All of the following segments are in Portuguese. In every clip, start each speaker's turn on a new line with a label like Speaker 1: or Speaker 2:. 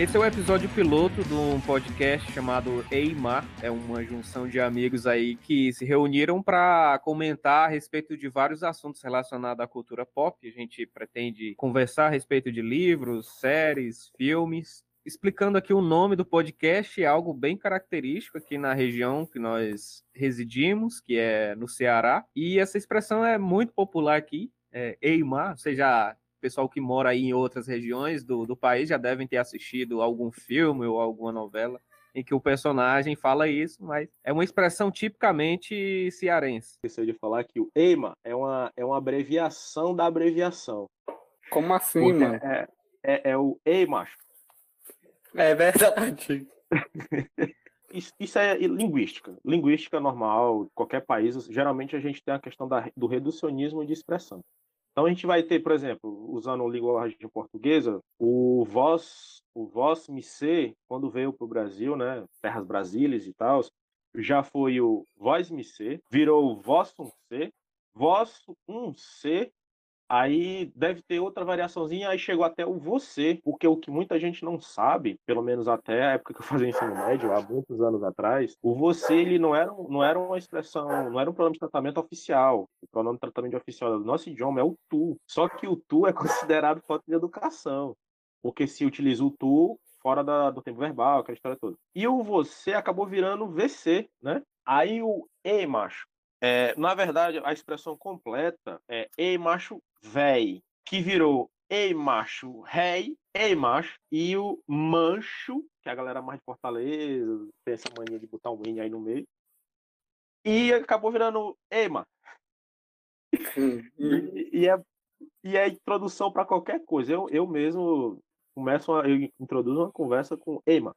Speaker 1: Esse é o episódio piloto de um podcast chamado Eimar. É uma junção de amigos aí que se reuniram para comentar a respeito de vários assuntos relacionados à cultura pop. A gente pretende conversar a respeito de livros, séries, filmes. Explicando aqui o nome do podcast, é algo bem característico aqui na região que nós residimos, que é no Ceará. E essa expressão é muito popular aqui, é Eimar, ou seja, pessoal que mora aí em outras regiões do, do país já devem ter assistido algum filme ou alguma novela em que o personagem fala isso, mas é uma expressão tipicamente cearense.
Speaker 2: Esqueci de falar que o EIMA é uma, é uma abreviação da abreviação.
Speaker 3: Como assim, mano?
Speaker 2: É, é, é o EIMA.
Speaker 3: É verdade.
Speaker 2: Isso, isso, é linguística. Linguística normal, qualquer país, geralmente a gente tem a questão da, do reducionismo de expressão. Então a gente vai ter, por exemplo, usando a linguagem portuguesa, o vós, o vós me ser, quando veio para o Brasil, né, terras brasílias e tal, já foi o vós me ser, virou o vosso ser, vosso um ser Aí deve ter outra variaçãozinha, aí chegou até o você, porque o que muita gente não sabe, pelo menos até a época que eu fazia ensino médio, há muitos anos atrás, o você ele não era, não era uma expressão, não era um pronome de tratamento oficial. O pronome de tratamento oficial do nosso idioma é o tu. Só que o tu é considerado falta de educação, porque se utiliza o tu fora da, do tempo verbal, aquela história toda. E o você acabou virando VC, né? Aí o E, macho, é, na verdade, a expressão completa é ei macho véi, que virou ei macho rei, ei macho, e o mancho, que é a galera mais de Fortaleza, tem essa mania de botar um N aí no meio, e acabou virando ema. e, e, é, e é introdução para qualquer coisa. Eu, eu mesmo começo a, eu introduzo uma conversa com ema.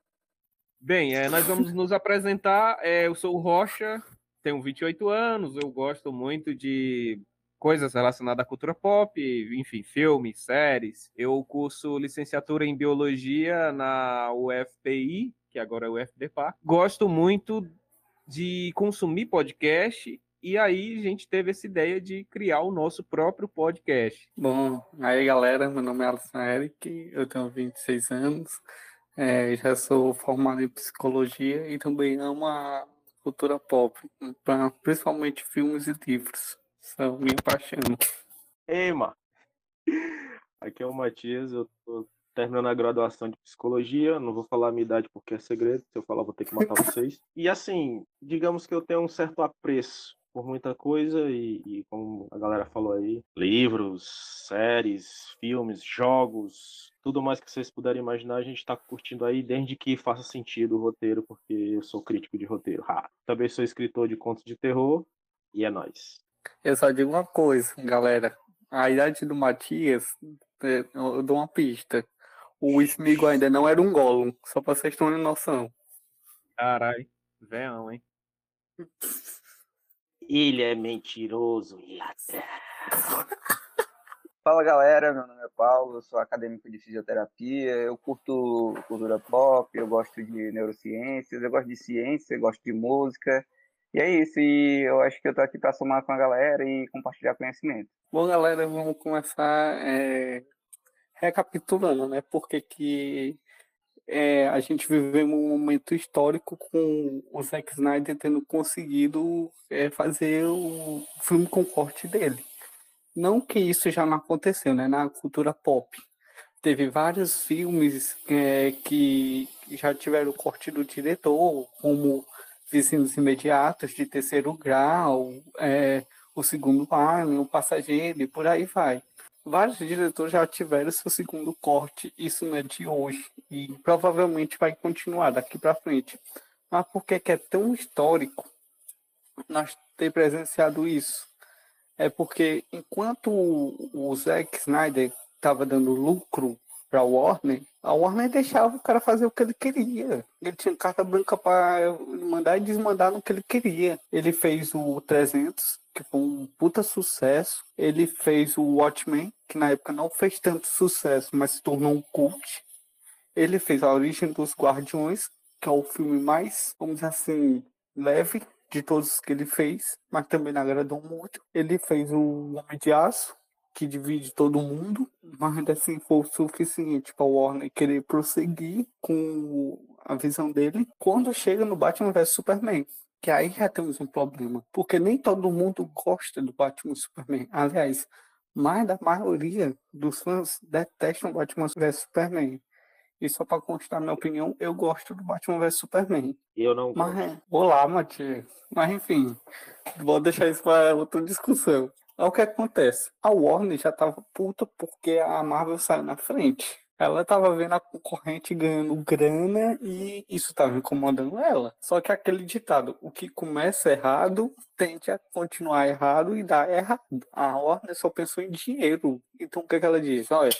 Speaker 1: Bem, é, nós vamos nos apresentar. É, eu sou o Rocha, tenho 28 anos, eu gosto muito de coisas relacionadas à cultura pop, enfim, filmes, séries. Eu curso licenciatura em biologia na UFPI, que agora é o UFDPA. Gosto muito de consumir podcast e aí a gente teve essa ideia de criar o nosso próprio podcast.
Speaker 3: Bom, aí galera, meu nome é Alisson Eric, eu tenho 26 anos, é, já sou formado em psicologia e também amo a cultura pop, pra, principalmente filmes e livros. São minha paixão.
Speaker 2: Ema! Aqui é o Matias, eu tô terminando a graduação de psicologia, não vou falar a minha idade porque é segredo, se eu falar vou ter que matar vocês. E assim, digamos que eu tenho um certo apreço por muita coisa e, e, como a galera falou aí, livros, séries, filmes, jogos, tudo mais que vocês puderem imaginar, a gente está curtindo aí desde que faça sentido o roteiro, porque eu sou crítico de roteiro. Ha. Também sou escritor de contos de terror e é nós.
Speaker 3: Eu só digo uma coisa, galera. A idade do Matias, é, eu dou uma pista. O Smigo ainda não era um Gollum, só pra vocês terem noção.
Speaker 1: Carai, veão, hein?
Speaker 2: Ele é mentiroso e
Speaker 4: Fala galera, meu nome é Paulo, sou acadêmico de fisioterapia, eu curto cultura pop, eu gosto de neurociências, eu gosto de ciência, eu gosto de música. E é isso, e eu acho que eu tô aqui para somar com a galera e compartilhar conhecimento.
Speaker 3: Bom, galera, vamos começar é, recapitulando, né? Porque que é, a gente viveu um momento histórico com o Zack Snyder tendo conseguido é, fazer o filme com corte dele. Não que isso já não aconteceu, né? Na cultura pop. Teve vários filmes é, que já tiveram corte do diretor, como Vizinhos Imediatos, de Terceiro Grau, é, O Segundo Ano, O Passageiro, e por aí vai vários diretores já tiveram seu segundo corte, isso não é de hoje, e provavelmente vai continuar daqui para frente. Mas por que é tão histórico nós ter presenciado isso? É porque enquanto o Zack Snyder estava dando lucro para a Warner, a Warner deixava o cara fazer o que ele queria. Ele tinha carta branca para mandar e desmandar no que ele queria. Ele fez o 300, que foi um puta sucesso. Ele fez o Watchmen, que na época não fez tanto sucesso, mas se tornou um cult. Ele fez A Origem dos Guardiões, que é o filme mais, vamos dizer assim, leve de todos que ele fez, mas também agradou muito. Ele fez o Homem de Aço, que divide todo mundo, mas assim foi o suficiente para o Warner querer prosseguir com a visão dele quando chega no Batman vs Superman. Que aí já temos um problema. Porque nem todo mundo gosta do Batman Superman. Aliás, mais da maioria dos fãs detestam Batman vs Superman. E só para constar minha opinião, eu gosto do Batman vs Superman.
Speaker 2: Eu não
Speaker 3: Mas, é, olá, Matias. Mas enfim, vou deixar isso para outra discussão. Aí o que acontece? A Warner já tava puta porque a Marvel saiu na frente. Ela tava vendo a concorrente ganhando grana e isso tava incomodando ela. Só que aquele ditado, o que começa errado, tende a continuar errado e dá errado. A Warner só pensou em dinheiro. Então o que, é que ela diz? Olha,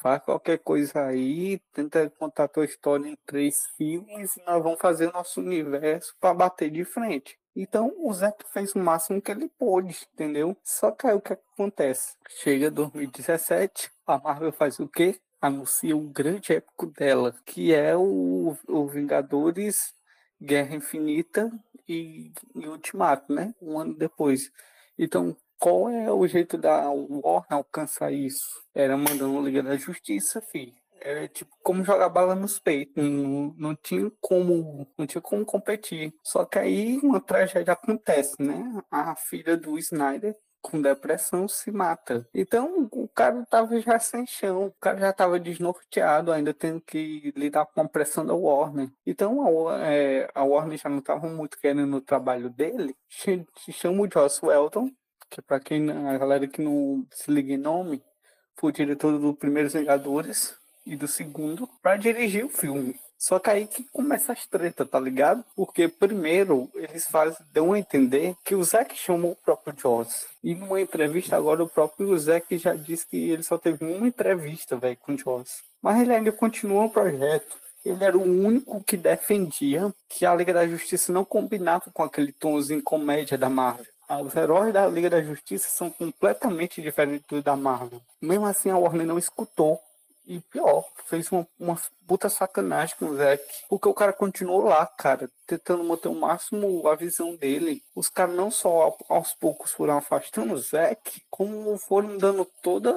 Speaker 3: faz qualquer coisa aí, tenta contar a tua história em três filmes e nós vamos fazer nosso universo para bater de frente. Então o Zack fez o máximo que ele pôde, entendeu? Só que aí o que acontece? Chega 2017, a Marvel faz o quê? Anuncia um grande épico dela, que é o, o Vingadores Guerra Infinita e, e Ultimato, né? Um ano depois. Então, qual é o jeito da Warner alcançar isso? Era mandando Liga da Justiça, filho. Era tipo como jogar bala nos peitos. Não, não tinha como. Não tinha como competir. Só que aí uma tragédia acontece, né? A filha do Snyder com depressão se mata. Então o cara tava já sem chão, o cara já tava desnorteado, ainda tendo que lidar com a pressão da Warner. Então a, é, a Warner já não tava muito querendo o trabalho dele. Chama o Joss Welton, que para quem a galera que não se liga em nome, foi o diretor do Primeiros Vingadores e do segundo para dirigir o filme. Só que aí que começa as tretas, tá ligado? Porque primeiro eles fazem, dão a entender que o Zack chamou o próprio Joss. E numa entrevista agora o próprio Zack já disse que ele só teve uma entrevista, velho, com o Joss. Mas ele ainda continua o projeto. Ele era o único que defendia que a Liga da Justiça não combinava com aquele tomzinho comédia da Marvel. Ah, os heróis da Liga da Justiça são completamente diferentes do da Marvel. Mesmo assim, a Warner não escutou. E pior, fez uma, uma puta sacanagem com o Zack. Porque o cara continuou lá, cara, tentando manter o máximo a visão dele. Os caras não só aos poucos foram afastando o Zack, como foram dando toda,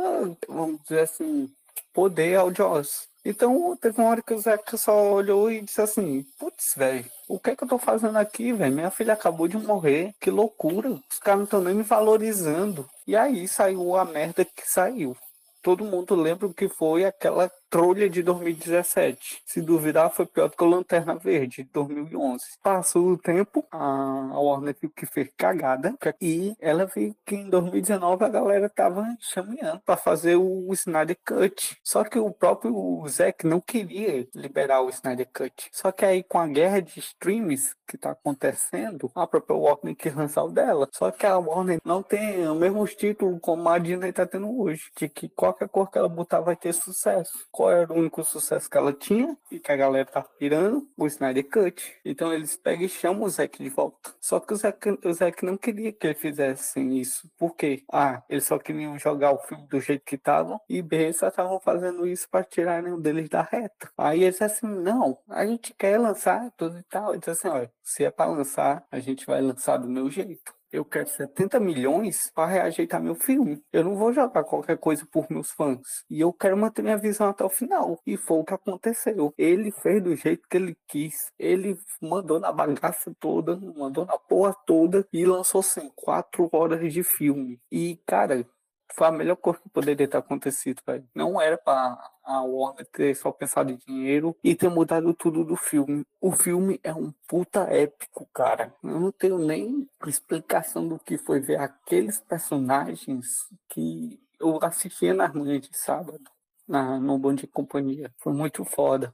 Speaker 3: vamos dizer assim, poder ao Joss. Então, teve uma hora que o Zeca só olhou e disse assim: Putz, velho, o que é que eu tô fazendo aqui, velho? Minha filha acabou de morrer, que loucura. Os caras não estão nem me valorizando. E aí saiu a merda que saiu. Todo mundo lembra o que foi aquela trolha de 2017. Se duvidar, foi pior do que o Lanterna Verde de 2011. Passou o tempo, a Warner viu que fez cagada e ela viu que em 2019 a galera tava chamando para fazer o Snyder Cut. Só que o próprio Zack não queria liberar o Snyder Cut. Só que aí com a guerra de streams que tá acontecendo, a própria Warner quis lançar o dela. Só que a Warner não tem o mesmo título como a Disney tá tendo hoje, de que qualquer cor que ela botar vai ter sucesso qual era o único sucesso que ela tinha e que a galera tá pirando? O Snyder Cut. Então eles pegam e chamam o Zack de volta. Só que o Zack, o Zack não queria que eles fizessem isso. Por quê? A, eles só queriam jogar o filme do jeito que estavam e B, só estavam fazendo isso para tirarem um deles da reta. Aí eles assim, não, a gente quer lançar tudo e tal. Eles assim, olha, se é para lançar, a gente vai lançar do meu jeito eu quero 70 milhões para reajeitar meu filme. Eu não vou jogar qualquer coisa por meus fãs. E eu quero manter minha visão até o final. E foi o que aconteceu. Ele fez do jeito que ele quis. Ele mandou na bagaça toda, mandou na porra toda e lançou assim, quatro horas de filme. E, cara, foi a melhor coisa que poderia ter acontecido, velho. Não era pra a Warner ter só pensado em dinheiro e ter mudado tudo do filme. O filme é um puta épico, cara. Eu não tenho nem explicação do que foi ver aqueles personagens que eu assistia nas manhãs de sábado, na, no Bom de Companhia. Foi muito foda.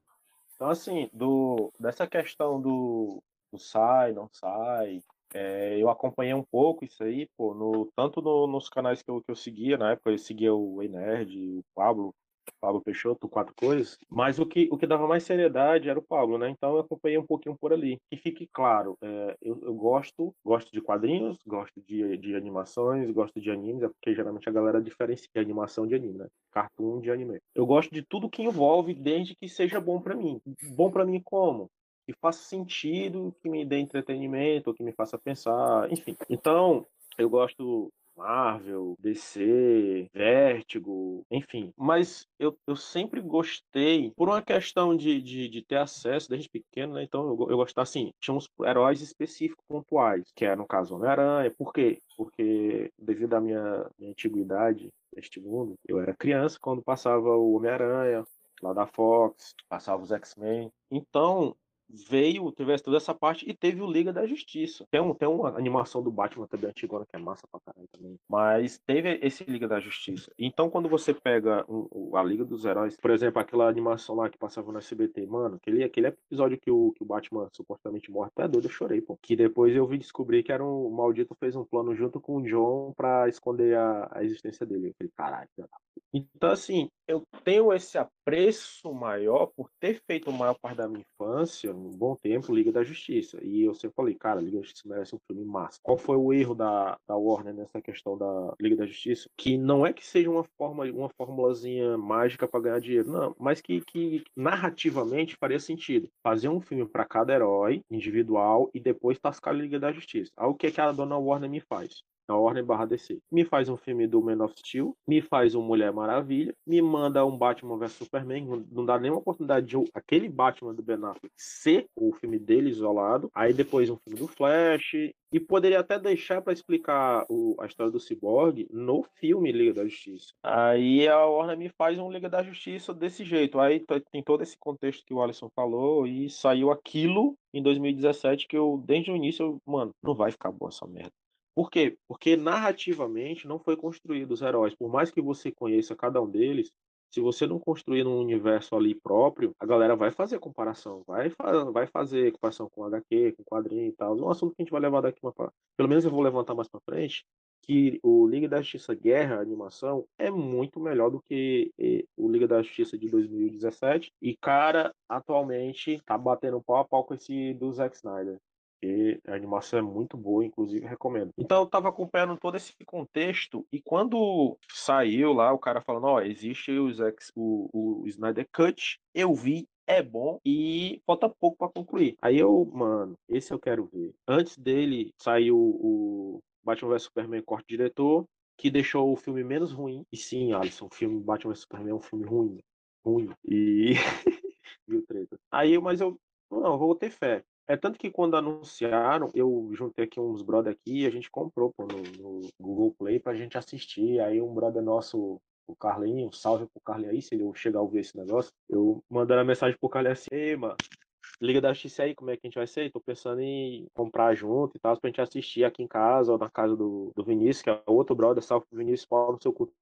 Speaker 2: Então, assim, do, dessa questão do, do sai, não sai, é, eu acompanhei um pouco isso aí, pô, no, tanto no, nos canais que eu, que eu seguia, na época eu seguia o Enerd, o Pablo, Pablo Peixoto, quatro coisas, mas o que, o que dava mais seriedade era o Pablo, né? Então eu acompanhei um pouquinho por ali. Que fique claro, é, eu, eu, gosto, gosto de quadrinhos, gosto de, de animações, gosto de animes, é porque geralmente a galera diferencia animação de anime, né? Cartoon de anime. Eu gosto de tudo que envolve, desde que seja bom para mim. Bom para mim como? Que faça sentido, que me dê entretenimento, que me faça pensar, enfim. Então, eu gosto Marvel, DC, Vértigo, enfim. Mas eu, eu sempre gostei, por uma questão de, de, de ter acesso desde pequeno, né? Então eu, eu gostava assim, tinha uns heróis específicos, pontuais, que é no caso Homem-Aranha. Por quê? Porque devido à minha, minha antiguidade neste mundo, eu era criança quando passava o Homem-Aranha, lá da Fox, passava os X-Men. Então, veio, tivesse toda essa parte e teve o Liga da Justiça. Tem, um, tem uma animação do Batman também antigona que é massa pra caralho também. Mas teve esse Liga da Justiça. Então, quando você pega um, a Liga dos Heróis, por exemplo, aquela animação lá que passava no SBT, mano, aquele, aquele episódio que o, que o Batman supostamente morre, é doido, eu chorei, pô. Que depois eu vi descobrir que era um o maldito fez um plano junto com o John pra esconder a, a existência dele. Eu falei, caralho, então, assim, eu tenho esse apreço maior por ter feito a maior parte da minha infância, um bom tempo, Liga da Justiça. E eu sempre falei, cara, Liga da Justiça merece um filme massa. Qual foi o erro da, da Warner nessa questão da Liga da Justiça? Que não é que seja uma forma, uma formulazinha mágica para ganhar dinheiro, não, mas que, que narrativamente faria sentido. Fazer um filme para cada herói individual e depois tascar a Liga da Justiça. Algo que, é que a dona Warner me faz na Warner barra DC. Me faz um filme do Man of Steel, me faz um Mulher Maravilha, me manda um Batman vs Superman, não dá nenhuma oportunidade de aquele Batman do Ben Affleck ser o filme dele isolado, aí depois um filme do Flash, e poderia até deixar para explicar o, a história do Cyborg no filme Liga da Justiça. Aí a Warner me faz um Liga da Justiça desse jeito. Aí tem todo esse contexto que o Alisson falou e saiu aquilo em 2017 que eu, desde o início, eu, mano, não vai ficar boa essa merda. Por quê? Porque narrativamente não foi construído os heróis. Por mais que você conheça cada um deles, se você não construir um universo ali próprio, a galera vai fazer comparação, vai, vai fazer comparação com HQ, com quadrinho e tal. É um assunto que a gente vai levar daqui uma pelo menos eu vou levantar mais para frente, que o Liga da Justiça Guerra, a animação, é muito melhor do que o Liga da Justiça de 2017. E, cara, atualmente tá batendo pau a pau com esse do Zack Snyder porque a animação é muito boa, inclusive recomendo. Então eu tava acompanhando todo esse contexto e quando saiu lá o cara falando, ó, oh, existe os ex, o, o Snyder Cut, eu vi é bom e falta pouco para concluir. Aí eu, mano, esse eu quero ver. Antes dele saiu o Batman vs Superman corte diretor, que deixou o filme menos ruim. E sim, Alisson, o filme Batman vs Superman é um filme ruim. Ruim. E. Viu treta. Aí, mas eu. Não, vou ter fé. É tanto que quando anunciaram, eu juntei aqui uns brother aqui e a gente comprou pô, no, no, Google Play pra gente assistir. Aí um brother nosso, o Carlinho, salve pro Carlinho aí, se ele chegar a ouvir esse negócio, eu mandando a mensagem pro Carlinho assim, ei, mano, Liga da Justiça aí, como é que a gente vai ser? Tô pensando em comprar junto e tal, pra gente assistir aqui em casa ou na casa do, do Vinícius, que é outro brother, salve pro Vinícius Paulo no seu culto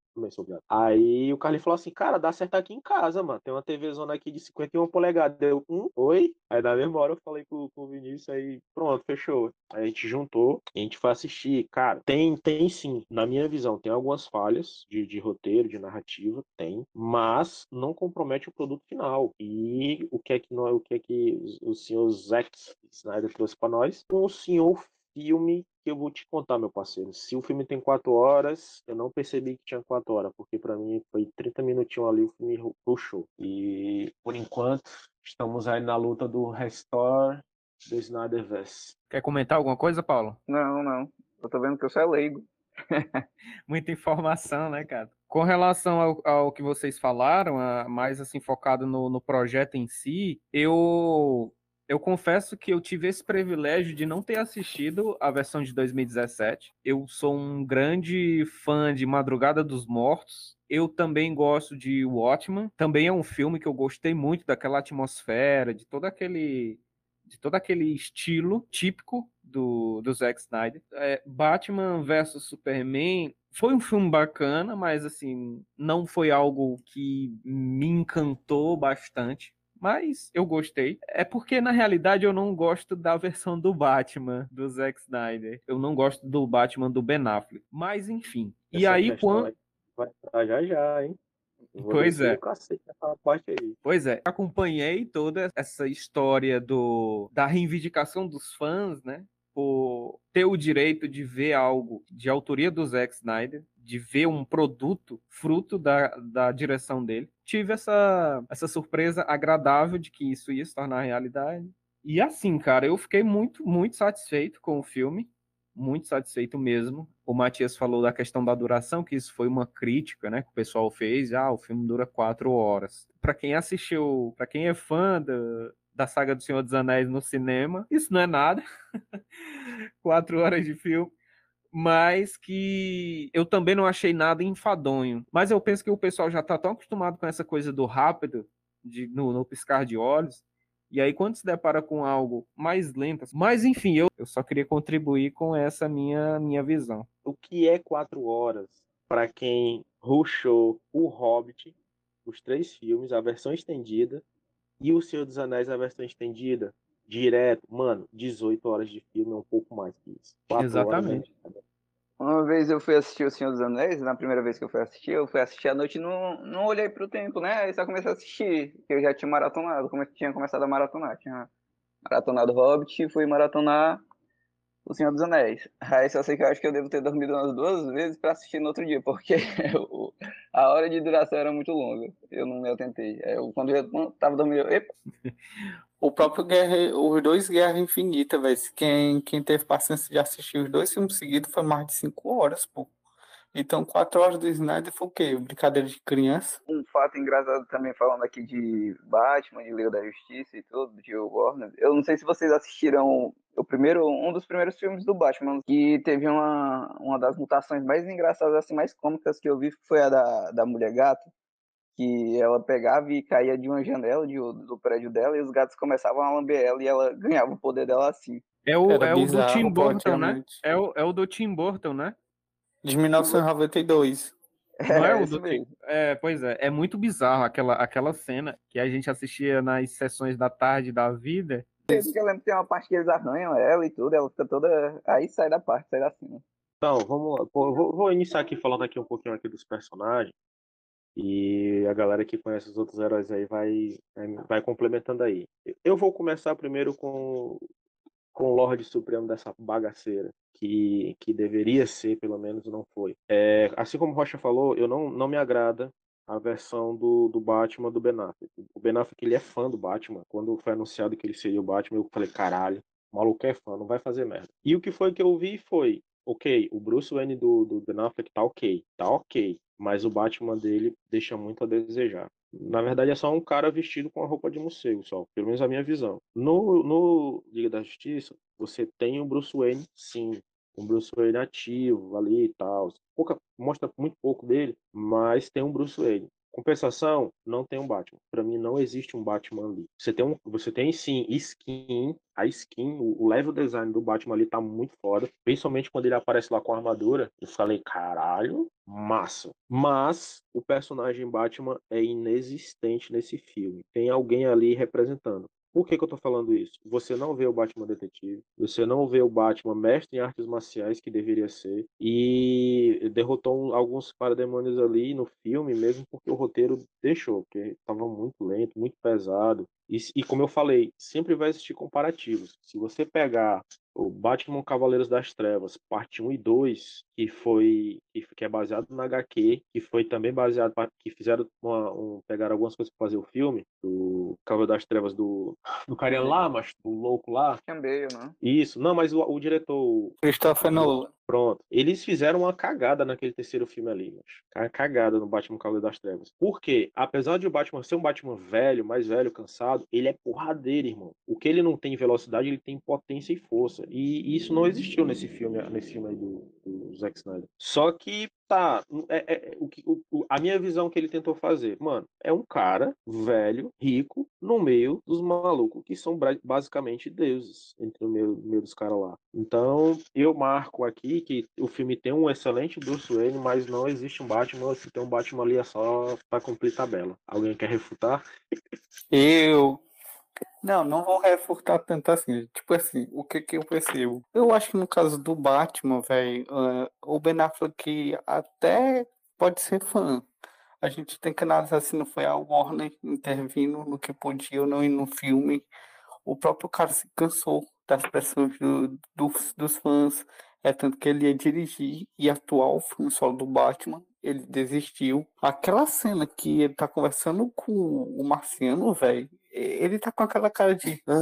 Speaker 2: Aí o Carlinhos falou assim, cara, dá certo aqui em casa, mano. Tem uma TV zona aqui de 51 polegadas. Deu um, oi? Aí na mesma hora eu falei com, com o Vinícius, aí pronto, fechou. Aí a gente juntou, a gente foi assistir. Cara, tem, tem sim, na minha visão, tem algumas falhas de, de roteiro, de narrativa, tem, mas não compromete o produto final. E o que é que, nós, o que, é que o, o senhor Zack Snyder trouxe para nós? Um senhor filme que eu vou te contar, meu parceiro. Se o filme tem quatro horas, eu não percebi que tinha quatro horas, porque para mim foi 30 minutinhos ali, o filme puxou. E por enquanto, estamos aí na luta do Restore do Snyderverse.
Speaker 1: Quer comentar alguma coisa, Paulo?
Speaker 4: Não, não. Eu tô vendo que eu sou leigo.
Speaker 1: Muita informação, né, cara? Com relação ao, ao que vocês falaram, mais assim focado no, no projeto em si, eu eu confesso que eu tive esse privilégio de não ter assistido a versão de 2017. Eu sou um grande fã de Madrugada dos Mortos. Eu também gosto de Watchmen. Também é um filme que eu gostei muito daquela atmosfera, de todo aquele de todo aquele estilo típico do, do Zack Snyder. É, Batman vs Superman foi um filme bacana, mas assim, não foi algo que me encantou bastante mas eu gostei. É porque, na realidade, eu não gosto da versão do Batman, do Zack Snyder. Eu não gosto do Batman do Ben Affleck. Mas, enfim. Essa e aí, quando.
Speaker 2: Vai entrar já já, hein?
Speaker 1: pois é. Pois é, acompanhei toda essa história do da reivindicação dos fãs, né? Por ter o direito de ver algo de autoria do Zack Snyder, de ver um produto fruto da, da direção dele. Tive essa, essa surpresa agradável de que isso ia se tornar realidade. E assim, cara, eu fiquei muito, muito satisfeito com o filme. muito satisfeito mesmo. O Matias falou da questão da duração, que isso foi uma crítica, né, que o pessoal fez. Ah, o filme dura quatro horas. Para quem assistiu, para quem é fã da, da saga do Senhor dos Anéis no cinema, isso não é nada. quatro horas de filme. Mas que eu também não achei nada enfadonho. Mas eu penso que o pessoal já está tão acostumado com essa coisa do rápido, de, no, no piscar de olhos, e aí, quando se depara com algo mais lento, mas enfim, eu, eu só queria contribuir com essa minha, minha visão.
Speaker 2: O que é quatro horas para quem rushou O Hobbit, os três filmes, a versão estendida, e O Senhor dos Anéis, a versão estendida? Direto, mano, 18 horas de filme é um pouco mais que isso.
Speaker 1: Exatamente.
Speaker 2: Horas,
Speaker 4: uma vez eu fui assistir O Senhor dos Anéis, na primeira vez que eu fui assistir, eu fui assistir à noite e não, não olhei pro tempo, né? Aí só comecei a assistir, que eu já tinha maratonado, como tinha começado a maratonar. Tinha maratonado Hobbit e fui maratonar O Senhor dos Anéis. Aí só sei que eu acho que eu devo ter dormido umas duas vezes para assistir no outro dia, porque eu, a hora de duração era muito longa. Eu não me atentei. Eu, quando eu tava dormindo, eu,
Speaker 3: o próprio Guerra, os dois Guerra Infinita, velho. Quem, quem teve paciência de assistir os dois filmes seguidos foi mais de cinco horas, pô. Então, quatro horas do Snyder foi o quê? Brincadeira de criança?
Speaker 4: Um fato engraçado também, falando aqui de Batman, de Liga da Justiça e tudo, de Warner. Eu não sei se vocês assistiram o primeiro, um dos primeiros filmes do Batman, que teve uma, uma das mutações mais engraçadas, assim, mais cômicas que eu vi, foi a da, da Mulher Gato que ela pegava e caía de uma janela de, do prédio dela e os gatos começavam a lamber ela e ela ganhava o poder dela assim.
Speaker 1: É o, é o do Tim Burton, né? É o, é o do Tim Burton, né?
Speaker 3: De 1992.
Speaker 1: Não é, é o do. É, pois é, é muito bizarro aquela, aquela cena que a gente assistia nas sessões da tarde da vida.
Speaker 4: Eu lembro que tem uma parte que eles arranham ela e tudo, ela fica toda. Aí sai da parte, sai da cena.
Speaker 2: Então, vamos lá. Vou, vou iniciar aqui falando aqui um pouquinho aqui dos personagens. E a galera que conhece os outros heróis aí vai, vai complementando aí. Eu vou começar primeiro com, com o Lorde Supremo dessa bagaceira, que, que deveria ser, pelo menos não foi. É, assim como Rocha falou, eu não, não me agrada a versão do, do Batman do Ben Affleck. O Ben Affleck ele é fã do Batman. Quando foi anunciado que ele seria o Batman, eu falei, caralho, o maluco é fã, não vai fazer merda. E o que foi que eu vi foi, ok, o Bruce Wayne do, do Ben Affleck tá ok, tá ok mas o Batman dele deixa muito a desejar. Na verdade, é só um cara vestido com a roupa de morcego, só, pelo menos a minha visão. No, no Liga da Justiça, você tem o Bruce Wayne, sim, um Bruce Wayne ativo ali e tal. Pouca, mostra muito pouco dele, mas tem um Bruce Wayne. Compensação, não tem um Batman. Para mim não existe um Batman ali. Você tem um, você tem sim skin, a skin, o level design do Batman ali tá muito foda, principalmente quando ele aparece lá com a armadura. Eu falei, caralho, massa. Mas o personagem Batman é inexistente nesse filme. Tem alguém ali representando. Por que, que eu tô falando isso? Você não vê o Batman detetive, você não vê o Batman mestre em artes marciais, que deveria ser, e derrotou alguns parademônios ali no filme, mesmo porque o roteiro deixou, porque estava muito lento, muito pesado. E, e como eu falei, sempre vai existir comparativos. Se você pegar o Batman Cavaleiros das Trevas, parte 1 e 2, que foi que é baseado na HQ, que foi também baseado que fizeram uma, um, pegaram algumas coisas para fazer o filme do Cavaleiro das Trevas do do cara lá, mas do louco lá.
Speaker 4: Também, né?
Speaker 2: Isso, não, mas o, o diretor
Speaker 3: Christopher Nolan.
Speaker 2: Pronto. Eles fizeram uma cagada naquele terceiro filme ali, mas. Cagada no Batman Cavaleiro das Trevas. Porque, apesar de o Batman ser um Batman velho, mais velho, cansado, ele é porradeiro, irmão. O que ele não tem velocidade, ele tem potência e força. E isso não existiu nesse filme, nesse filme aí do, do Zack Snyder. Só que tá. É, é, o, o, a minha visão que ele tentou fazer, mano, é um cara velho, rico, no meio dos malucos que são basicamente deuses entre o meio, meio dos caras lá. Então, eu marco aqui que o filme tem um excelente Bruce Wayne, mas não existe um Batman. Se tem um Batman ali é só pra cumprir tabela. Alguém quer refutar?
Speaker 3: Eu não, não vou refutar tanto assim. Tipo assim, o que que eu percebo? Eu acho que no caso do Batman, velho, uh, o Ben Affleck até pode ser fã. A gente tem que analisar se não foi a Warner intervindo no que podia ou não ir no filme. O próprio cara se cansou das pressões do, dos, dos fãs. É tanto que ele ia dirigir e atuar o filme solo do Batman. Ele desistiu. Aquela cena que ele tá conversando com o Marciano, velho, ele tá com aquela cara de ah,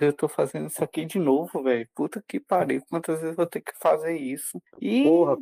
Speaker 3: eu tô fazendo isso aqui de novo, velho. Puta que pariu, quantas vezes vou ter que fazer isso? E.
Speaker 2: Porra,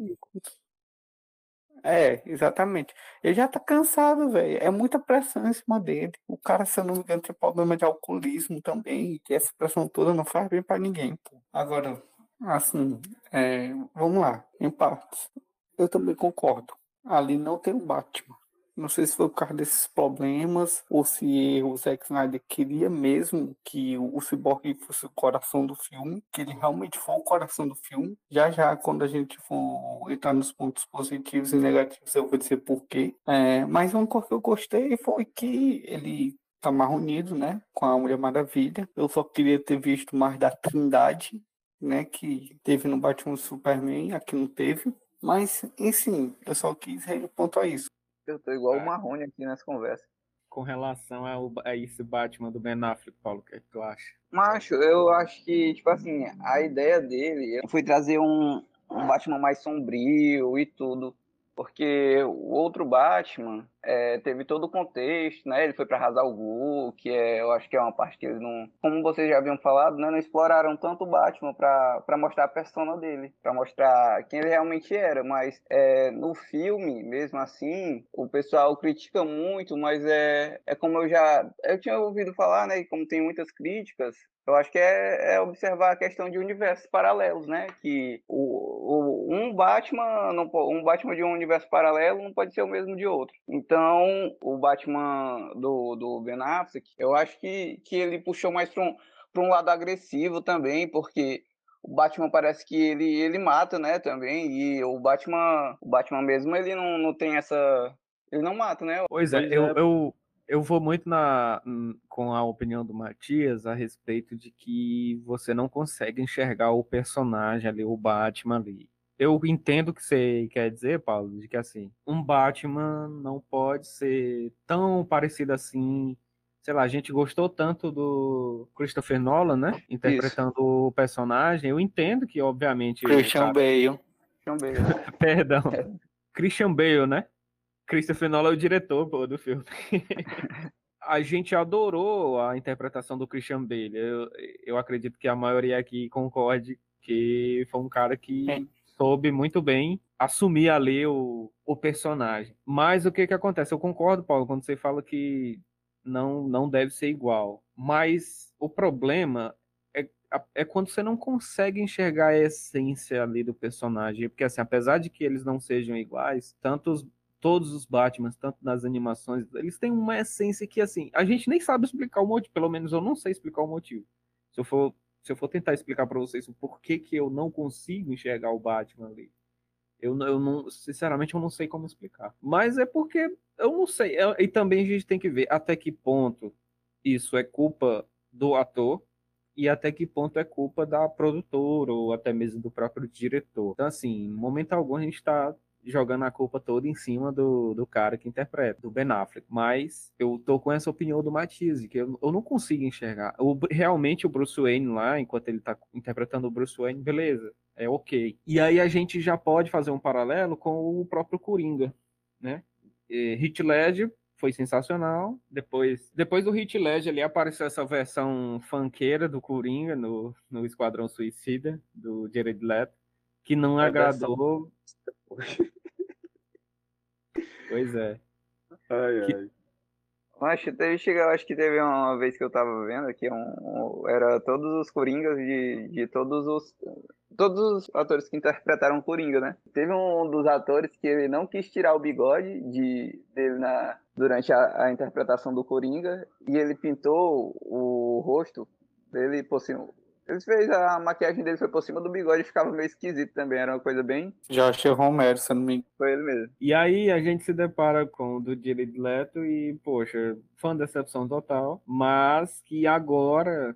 Speaker 3: É, exatamente. Ele já tá cansado, velho. É muita pressão em cima dele. O cara, se eu não me engano, tem problema de alcoolismo também. E essa pressão toda não faz bem pra ninguém, pô. Agora, assim, é, vamos lá, em partes. Eu também concordo. Ali não tem um Batman. Não sei se foi por causa desses problemas ou se o Zack Snyder queria mesmo que o Cyborg fosse o coração do filme, que ele realmente foi o coração do filme. Já já, quando a gente for entrar nos pontos positivos e negativos, eu vou dizer por quê. É, mas uma coisa que eu gostei foi que ele tá mais unido, né, com a Mulher Maravilha. Eu só queria ter visto mais da Trindade, né, que teve no Batman Superman, aqui não teve. Mas, enfim, eu só quis ponto a isso.
Speaker 4: Eu tô igual o Marrone aqui nessa conversa.
Speaker 1: Com relação ao, a esse Batman do Ben Affleck, Paulo, o que, é que tu acha?
Speaker 4: Macho, eu acho que, tipo assim, a ideia dele foi trazer um, um Batman mais sombrio e tudo. Porque o outro Batman é, teve todo o contexto, né? Ele foi para arrasar o Gu, que é, eu acho que é uma parte que eles não, como vocês já haviam falado, né? Não exploraram tanto o Batman para mostrar a persona dele, para mostrar quem ele realmente era. Mas é, no filme, mesmo assim, o pessoal critica muito, mas é, é como eu já eu tinha ouvido falar, né? Como tem muitas críticas, eu acho que é, é, observar a questão de universos paralelos, né? Que o, o, um Batman, um Batman de um universo paralelo não pode ser o mesmo de outro. Então, o Batman do, do Ben Affleck, eu acho que, que ele puxou mais para um, um lado agressivo também, porque o Batman parece que ele, ele mata, né, também, e o Batman, o Batman mesmo, ele não, não tem essa... Ele não mata, né?
Speaker 1: Pois é, eu, eu, eu vou muito na, com a opinião do Matias a respeito de que você não consegue enxergar o personagem ali, o Batman ali. Eu entendo o que você quer dizer, Paulo, de que assim, um Batman não pode ser tão parecido assim. Sei lá, a gente gostou tanto do Christopher Nolan, né? Interpretando Isso. o personagem. Eu entendo que, obviamente.
Speaker 3: Christian Bale.
Speaker 4: Christian Bale.
Speaker 1: Perdão. Christian Bale, né? Christopher Nolan é o diretor pô, do filme. a gente adorou a interpretação do Christian Bale. Eu, eu acredito que a maioria aqui concorde que foi um cara que é. Soube muito bem assumir ali o, o personagem. Mas o que que acontece? Eu concordo, Paulo, quando você fala que não, não deve ser igual. Mas o problema é, é quando você não consegue enxergar a essência ali do personagem. Porque, assim, apesar de que eles não sejam iguais, tanto os, todos os Batmans, tanto nas animações, eles têm uma essência que, assim, a gente nem sabe explicar o motivo, pelo menos eu não sei explicar o motivo. Se eu for, se eu for tentar explicar para vocês o porquê que eu não consigo enxergar o Batman ali, eu, eu não, sinceramente, eu não sei como explicar. Mas é porque eu não sei. É, e também a gente tem que ver até que ponto isso é culpa do ator e até que ponto é culpa da produtora ou até mesmo do próprio diretor. Então, assim, em momento algum a gente está jogando a culpa toda em cima do, do cara que interpreta, do Ben Affleck. Mas eu tô com essa opinião do Matisse, que eu, eu não consigo enxergar. O, realmente o Bruce Wayne lá, enquanto ele tá interpretando o Bruce Wayne, beleza, é ok. E aí a gente já pode fazer um paralelo com o próprio Coringa, né? E Heath Ledger foi sensacional. Depois, depois do Hit Ledger ali apareceu essa versão funkeira do Coringa no, no Esquadrão Suicida do Jared Leto, que não agradou. Pois é.
Speaker 2: Ai, que... ai.
Speaker 4: Acho, teve, chega, acho que teve uma vez que eu tava vendo que um, um, era todos os Coringas de, de todos os todos os atores que interpretaram Coringa, né? Teve um dos atores que ele não quis tirar o bigode de, dele na, durante a, a interpretação do Coringa e ele pintou o rosto dele por cima, ele fez a maquiagem dele foi por cima do bigode e ficava meio esquisito também. Era uma coisa bem.
Speaker 3: Josh Romero, se não me
Speaker 4: Foi ele mesmo.
Speaker 1: E aí a gente se depara com o do Jared Leto e, poxa, fã decepção total. Mas que agora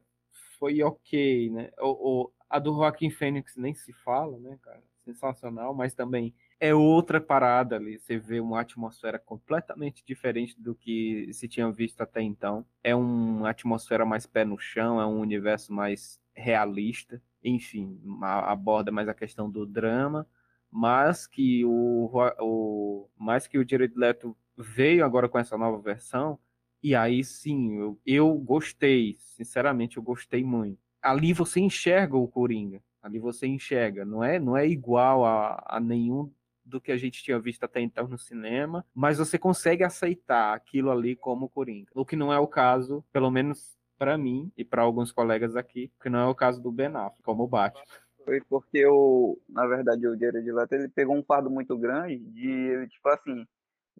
Speaker 1: foi ok, né? O, o, a do Joaquim Fênix nem se fala, né, cara? Sensacional, mas também é outra parada ali. Você vê uma atmosfera completamente diferente do que se tinha visto até então. É uma atmosfera mais pé no chão, é um universo mais realista, enfim, aborda mais a questão do drama, mas que o, o mais que o Jared Leto veio agora com essa nova versão, E aí sim, eu, eu gostei, sinceramente, eu gostei muito. Ali você enxerga o Coringa, ali você enxerga, não é, não é igual a, a nenhum do que a gente tinha visto até então no cinema, mas você consegue aceitar aquilo ali como Coringa. O que não é o caso, pelo menos para mim e para alguns colegas aqui, que não é o caso do Ben Affleck, como Batman.
Speaker 4: Foi porque o, na verdade, o Jared Leto ele pegou um fardo muito grande de, tipo assim,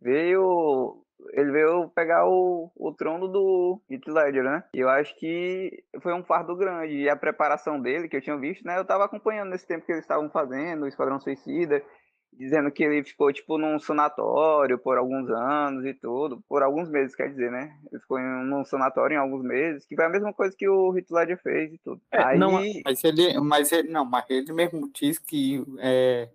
Speaker 4: veio ele veio pegar o, o trono do Heath Ledger, né? E eu acho que foi um fardo grande. E a preparação dele, que eu tinha visto, né? Eu tava acompanhando nesse tempo que eles estavam fazendo, o Esquadrão Suicida dizendo que ele ficou tipo num sanatório por alguns anos e tudo, por alguns meses, quer dizer, né? Ele ficou num sanatório em alguns meses, que foi a mesma coisa que o Ledger fez e tudo.
Speaker 3: É, Aí... não, mas ele, mas ele, não, mas ele mesmo diz que é,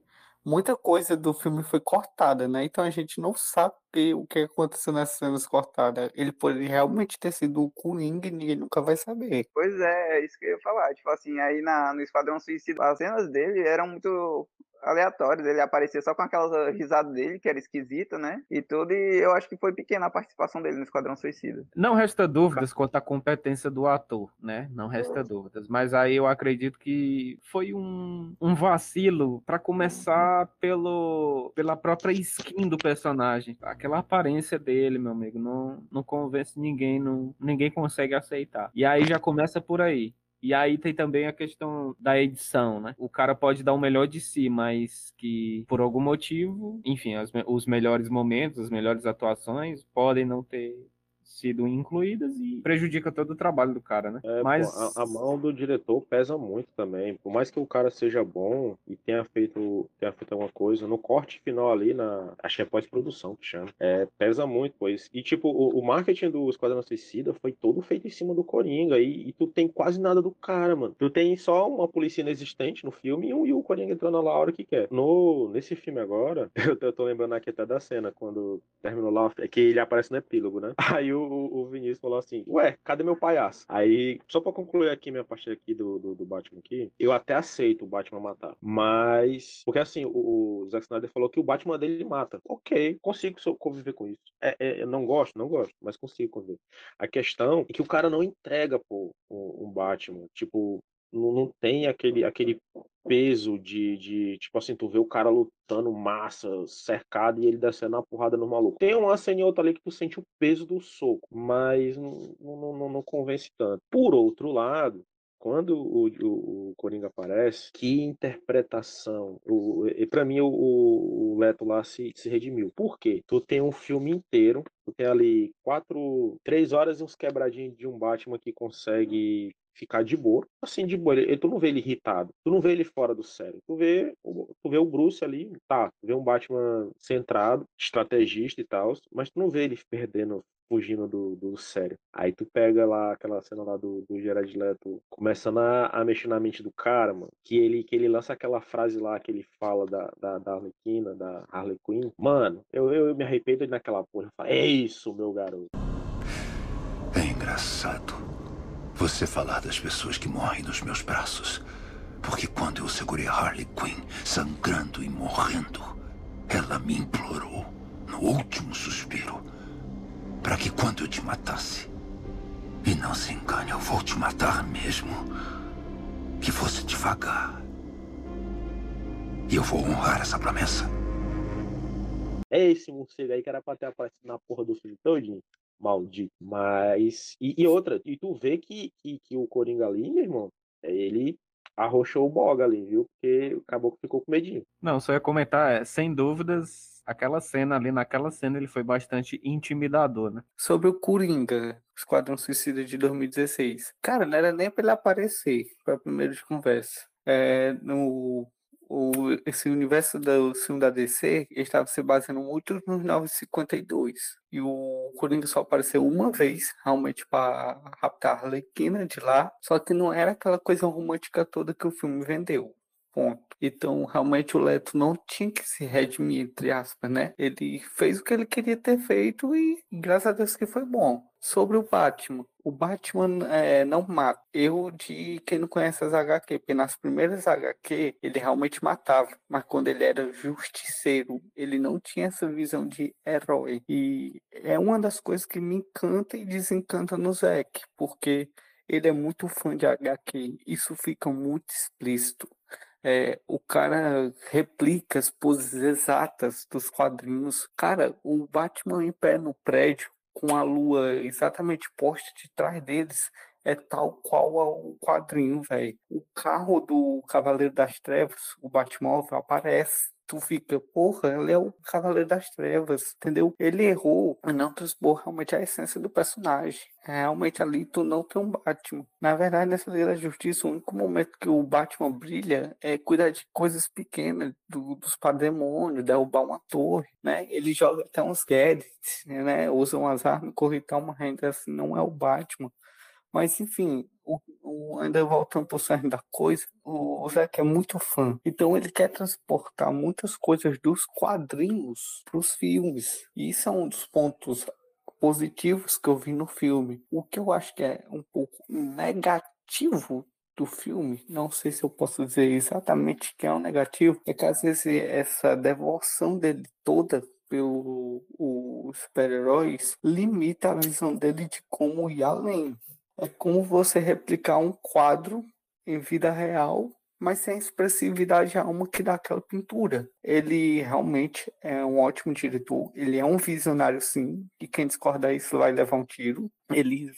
Speaker 3: muita coisa do filme foi cortada, né? Então a gente não sabe o que aconteceu nessas cenas cortadas. Ele pode realmente ter sido o Coringa e ninguém nunca vai saber.
Speaker 4: Pois é, é isso que eu ia falar. Tipo assim, aí na, no Esquadrão Suicida, as cenas dele eram muito aleatórios. Ele aparecia só com aquela risada dele, que era esquisita, né? E tudo. E eu acho que foi pequena a participação dele no Esquadrão Suicida.
Speaker 1: Não resta dúvidas quanto à competência do ator, né? Não resta dúvidas. Mas aí eu acredito que foi um, um vacilo para começar pelo, pela própria skin do personagem. Aquela aparência dele, meu amigo, não, não convence ninguém, não, ninguém consegue aceitar. E aí já começa por aí. E aí tem também a questão da edição, né? O cara pode dar o melhor de si, mas que por algum motivo, enfim, os, os melhores momentos, as melhores atuações podem não ter sido incluídas e prejudica todo o trabalho do cara, né?
Speaker 2: É, Mas a, a, mão do diretor pesa muito também. Por mais que o cara seja bom e tenha feito, tenha feito alguma coisa, no corte final ali, na. Acho que é pós-produção que chama. É, pesa muito, pois. E tipo, o, o marketing do Esquadrão Suicida foi todo feito em cima do Coringa. E, e, tu tem quase nada do cara, mano. Tu tem só uma polícia inexistente no filme e, e o Coringa entrando lá a hora que quer. No, nesse filme agora, eu, eu tô lembrando aqui até da cena, quando terminou lá, é que ele aparece no epílogo, né? Aí o o, o Vinícius falou assim: Ué, cadê meu palhaço? Aí, só pra concluir aqui minha parte aqui do, do, do Batman aqui, eu até aceito o Batman matar. Mas. Porque assim, o, o Zack Snyder falou que o Batman dele mata. Ok, consigo conviver com isso. É, é, eu não gosto, não gosto, mas consigo conviver. A questão é que o cara não entrega, pô, um, um Batman. Tipo, não, não tem aquele, aquele peso de, de, tipo assim, tu vê o cara lutando massa, cercado, e ele descendo a porrada no maluco. Tem uma cena outra ali que tu sente o peso do soco, mas não, não, não, não convence tanto. Por outro lado, quando o, o, o, Coringa aparece, que interpretação. O, e para mim, o, o, Leto lá se, se redimiu. Por quê? Tu tem um filme inteiro, tu tem ali quatro, três horas e uns quebradinhos de um Batman que consegue ficar de boa. Assim, de boa. Ele, tu não vê ele irritado. Tu não vê ele fora do sério. Tu vê, tu vê o Bruce ali, tá. Tu vê um Batman centrado, estrategista e tal, mas tu não vê ele perdendo fugindo do, do sério. Aí tu pega lá aquela cena lá do, do Gerard Leto começando a, a, mexer na mente do cara, mano, que ele, que ele lança aquela frase lá que ele fala da, da, da Arlequina, da Harley Quinn. Mano, eu, eu, eu me arrependo naquela porra. Eu falo, é isso, meu garoto.
Speaker 5: É engraçado você falar das pessoas que morrem nos meus braços. Porque quando eu segurei Harley Quinn, sangrando e morrendo, ela me implorou, no último suspiro, para que quando eu te matasse, e não se engane, eu vou te matar mesmo, que fosse devagar. E eu vou honrar essa promessa.
Speaker 2: É esse morcego aí que era pra ter aparecido na porra do filme todinho maldito. Mas. E, e, outra, e tu vê que, que, que, o Coringa ali, meu irmão, ele arrochou o boga ali, viu? Porque o caboclo ficou com medinho.
Speaker 1: Não, só ia comentar, é, sem dúvidas, aquela cena ali, naquela cena, ele foi bastante intimidador, né?
Speaker 3: Sobre o Coringa, Esquadrão Suicida de 2016. Cara, não era nem pra ele aparecer, pra primeiro de conversa. É, no o, esse universo do filme da DC estava se baseando muito nos 952. E o Coringa só apareceu uma vez, realmente, para raptar a Arlequina de lá. Só que não era aquela coisa romântica toda que o filme vendeu. Ponto. Então, realmente, o Leto não tinha que se redimir, entre aspas, né? Ele fez o que ele queria ter feito e, graças a Deus, que foi bom. Sobre o Batman. O Batman é, não mata. Erro de quem não conhece as HQ, porque nas primeiras HQ ele realmente matava. Mas quando ele era justiceiro, ele não tinha essa visão de herói. E é uma das coisas que me encanta e desencanta no Zack, porque ele é muito fã de HQ. Isso fica muito explícito. É, o cara replica as poses exatas dos quadrinhos. Cara, o Batman em pé no prédio, com a lua exatamente posta de trás deles, é tal qual o quadrinho, velho. O carro do Cavaleiro das Trevas, o Batmóvel, aparece tu fica, porra, ele é o Cavaleiro das Trevas, entendeu? Ele errou e não transpor realmente a essência do personagem. Realmente ali tu não tem um Batman. Na verdade, nessa Liga da Justiça, o único momento que o Batman brilha é cuidar de coisas pequenas, do, dos pademônios, derrubar uma torre, né? Ele joga até uns gadgets, né? Usa umas armas, corritar uma renda assim, não é o Batman. Mas, enfim, o, o, ainda voltando para o cerne da coisa, o, o Zack é muito fã. Então, ele quer transportar muitas coisas dos quadrinhos para os filmes. E isso é um dos pontos positivos que eu vi no filme. O que eu acho que é um pouco negativo do filme, não sei se eu posso dizer exatamente que é um negativo, é que às vezes essa devoção dele toda pelos super-heróis limita a visão dele de como ir além. É como você replicar um quadro em vida real, mas sem a expressividade alma que dá aquela pintura. Ele realmente é um ótimo diretor, ele é um visionário sim, e quem discordar isso vai levar um tiro. Ele,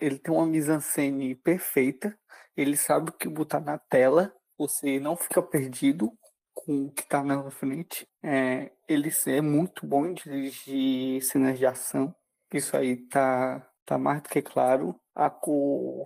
Speaker 3: ele tem uma mise-en-scène perfeita, ele sabe o que botar na tela, você não fica perdido com o que está na frente. É, ele é muito bom em dirigir cenas de ação, isso aí tá, tá mais do que claro a cor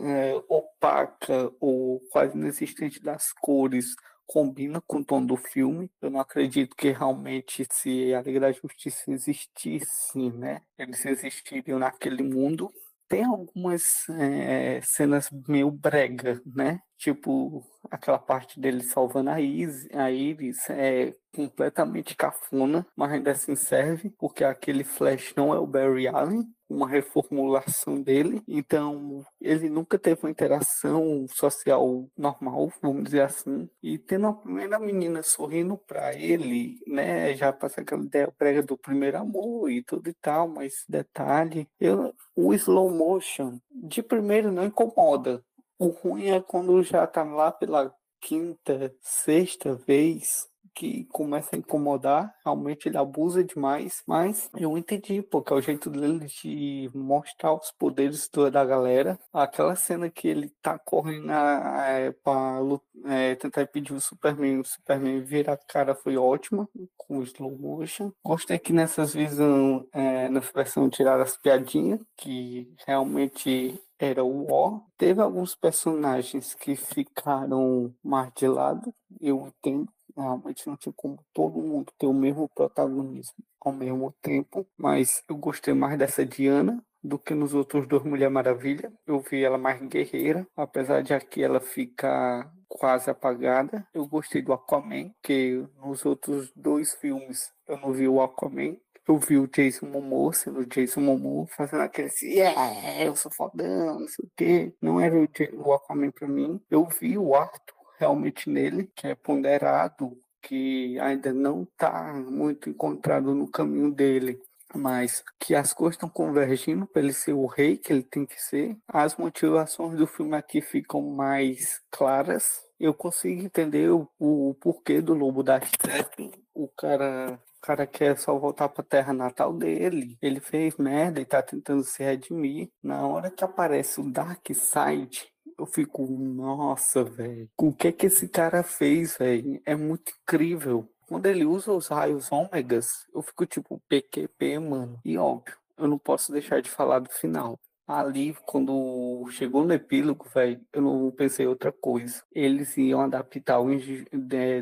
Speaker 3: é, opaca ou quase inexistente das cores combina com o tom do filme. Eu não acredito que realmente se a Liga da Justiça existisse, né, eles existiriam naquele mundo. Tem algumas é, cenas meio brega, né? Tipo, aquela parte dele salvando a Iris, a Iris é completamente cafona, mas ainda assim serve, porque aquele Flash não é o Barry Allen, uma reformulação dele, então ele nunca teve uma interação social normal, vamos dizer assim, e tendo a primeira menina sorrindo para ele, né, já passa aquela ideia prega do primeiro amor e tudo e tal, mas detalhe, eu, o slow motion de primeiro não incomoda, o ruim é quando já tá lá pela quinta, sexta vez que começa a incomodar, realmente ele abusa demais, mas eu entendi, porque é o jeito dele de mostrar os poderes da galera. Aquela cena que ele tá correndo é, pra é, tentar impedir o Superman, o Superman vira a cara foi ótima, com o slow motion. Gostei que nessas visões, é, nessa versão tiraram as piadinhas, que realmente era o O. Teve alguns personagens que ficaram mais de lado, eu entendo, realmente não tinha como todo mundo ter o mesmo protagonismo ao mesmo tempo, mas eu gostei mais dessa Diana do que nos outros dois Mulher Maravilha. Eu vi ela mais guerreira, apesar de aqui ela ficar quase apagada. Eu gostei do Aquaman, que nos outros dois filmes eu não vi o Aquaman. Eu vi o Jason Momoa sendo o Jason Momoa fazendo aquele assim, yeah, eu sou fodão, não sei o quê. Não era o, o Aquaman pra mim. Eu vi o Arthur realmente nele, que é ponderado, que ainda não está muito encontrado no caminho dele, mas que as coisas estão convergindo para ele ser o rei que ele tem que ser. As motivações do filme aqui ficam mais claras. Eu consigo entender o, o porquê do lobo da steppe. O cara o cara quer só voltar pra terra natal dele. Ele fez merda e tá tentando se redimir. Na hora que aparece o Dark Side, eu fico, nossa, velho. O que é que esse cara fez, velho? É muito incrível. Quando ele usa os raios ômegas, eu fico tipo, PQP, mano. E óbvio, eu não posso deixar de falar do final. Ali, quando chegou no epílogo, velho, eu não pensei outra coisa. Eles iam adaptar o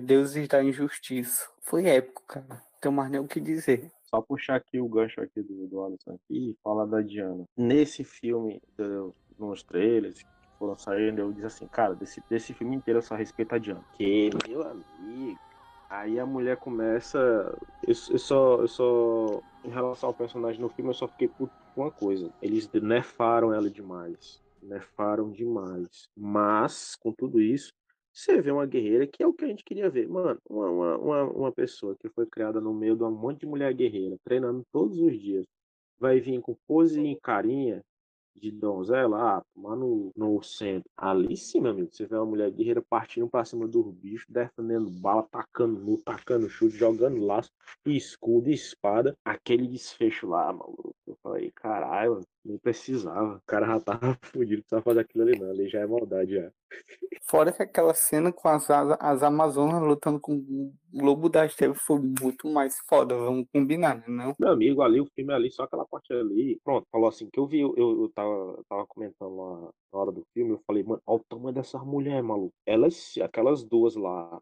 Speaker 3: Deuses da Injustiça. Foi épico, cara. Não tenho mais nem o que dizer.
Speaker 2: Só puxar aqui o gancho aqui do, do Alisson aqui e falar da Diana. Nesse filme, nos trailers, foram saindo, eu disse assim, cara, desse, desse filme inteiro eu só respeito a Diana. Que, meu amigo. Aí a mulher começa. Eu, eu, só, eu só. Em relação ao personagem no filme, eu só fiquei puto com uma coisa. Eles nerfaram ela demais. Nerfaram demais. Mas, com tudo isso, você vê uma guerreira que é o que a gente queria ver. Mano, uma, uma, uma pessoa que foi criada no meio de um monte de mulher guerreira, treinando todos os dias, vai vir com pose e carinha de donzela, ah, tomar no, no centro. Ali sim, meu amigo, você vê uma mulher guerreira partindo pra cima dos bichos, defendendo bala, tacando no, tacando chute, jogando laço, escudo, espada. Aquele desfecho lá, maluco. Eu falei, caralho, nem precisava. O cara já tava fudido, precisava fazer aquilo ali não. Ali já é maldade já.
Speaker 3: Fora que aquela cena com as, as Amazonas lutando com o Lobo da Esteve foi muito mais foda, vamos combinar, né? Não?
Speaker 2: Meu amigo, ali, o filme ali, só aquela parte ali. Pronto, falou assim, que eu vi, eu, eu, tava, eu tava comentando lá na hora do filme, eu falei, mano, olha o tamanho dessas mulheres, maluco. Elas, aquelas duas lá,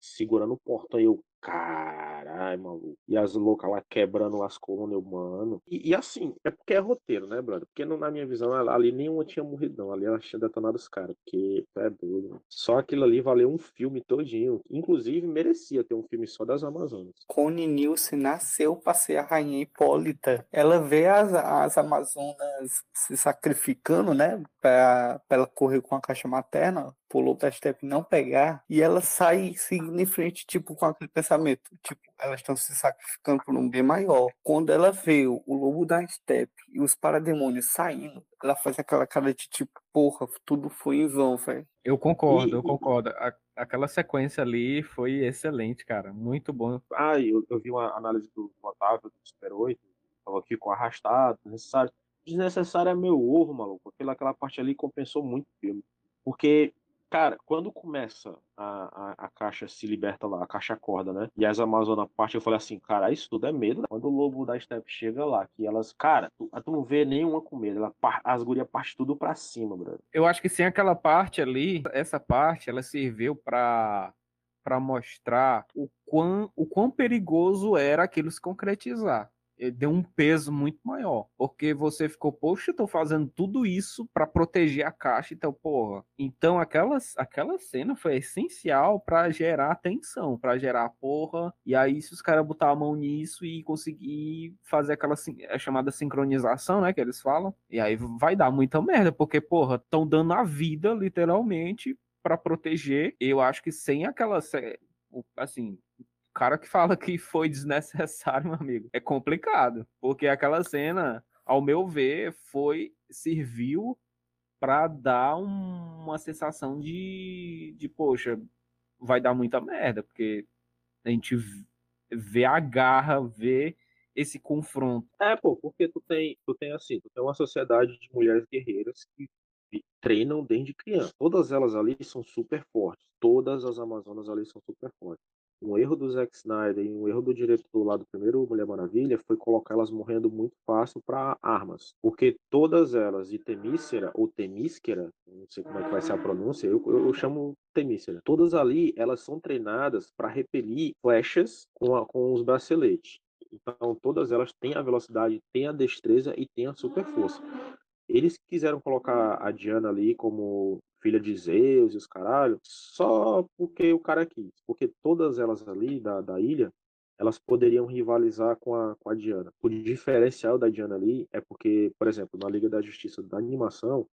Speaker 2: segurando o portão, eu, Caralho, maluco. E as loucas lá quebrando as colunas, mano. E, e, assim, é porque é roteiro, né, brother? Porque não, na minha visão, ali nenhuma tinha morrido, não. Ali ela tinha detonado os caras. Porque é doido. Mano. Só aquilo ali valeu um filme todinho. Inclusive, merecia ter um filme só das Amazonas.
Speaker 3: Connie Nielsen nasceu pra ser a rainha Hipólita. Ela vê as, as Amazonas se sacrificando, né? Pra, pra ela correr com a caixa materna pulou pra Step não pegar e ela sai seguindo em frente, tipo, com aquele pensamento, tipo, elas estão se sacrificando por um bem maior. Quando ela vê o lobo da Step e os parademônios saindo, ela faz aquela cara de tipo, porra, tudo foi em vão, velho.
Speaker 1: Eu concordo, e... eu concordo. A, aquela sequência ali foi excelente, cara. Muito bom.
Speaker 2: Ah, eu, eu vi uma análise do Otávio, do Super 8, falou que com arrastado, necessário. Desnecessário é meu ovo, maluco. Aquela, aquela parte ali compensou muito o filme. Porque Cara, quando começa a, a, a, caixa se liberta lá, a caixa acorda, né? E as Amazonas parte, eu falei assim, cara, isso tudo é medo. Né? Quando o lobo da Step chega lá, que elas, cara, tu, tu não vê nenhuma com medo. Ela, as gurias partem tudo pra cima, brother.
Speaker 1: Eu acho que sem aquela parte ali, essa parte, ela serviu pra, pra mostrar o quão, o quão perigoso era aquilo se concretizar deu um peso muito maior. Porque você ficou, poxa, tô fazendo tudo isso para proteger a caixa, então, porra. Então, aquela, aquela cena foi essencial para gerar tensão, para gerar porra. E aí, se os caras botar a mão nisso e conseguir fazer aquela é chamada sincronização, né, que eles falam, e aí vai dar muita merda, porque, porra, estão dando a vida, literalmente, para proteger. Eu acho que sem aquela assim, cara que fala que foi desnecessário, meu amigo, é complicado. Porque aquela cena, ao meu ver, foi. serviu para dar um, uma sensação de, de, poxa, vai dar muita merda, porque a gente vê a garra, vê esse confronto.
Speaker 2: É, pô, porque tu tem, tu tem assim, tu tem uma sociedade de mulheres guerreiras que treinam desde criança. Todas elas ali são super fortes. Todas as Amazonas ali são super fortes um erro do Zack Snyder e um erro do diretor lá do primeiro Mulher Maravilha foi colocar elas morrendo muito fácil para armas. Porque todas elas, de Temícera ou Temísquera, não sei como é que vai ser a pronúncia, eu, eu, eu chamo Temícera. Todas ali, elas são treinadas para repelir flechas com, a, com os braceletes. Então, todas elas têm a velocidade, têm a destreza e têm a super força. Eles quiseram colocar a Diana ali como filha de Zeus e os caralho, só porque o cara quis. Porque todas elas ali da, da ilha, elas poderiam rivalizar com a, com a Diana. O diferencial da Diana ali é porque, por exemplo, na Liga da Justiça da animação,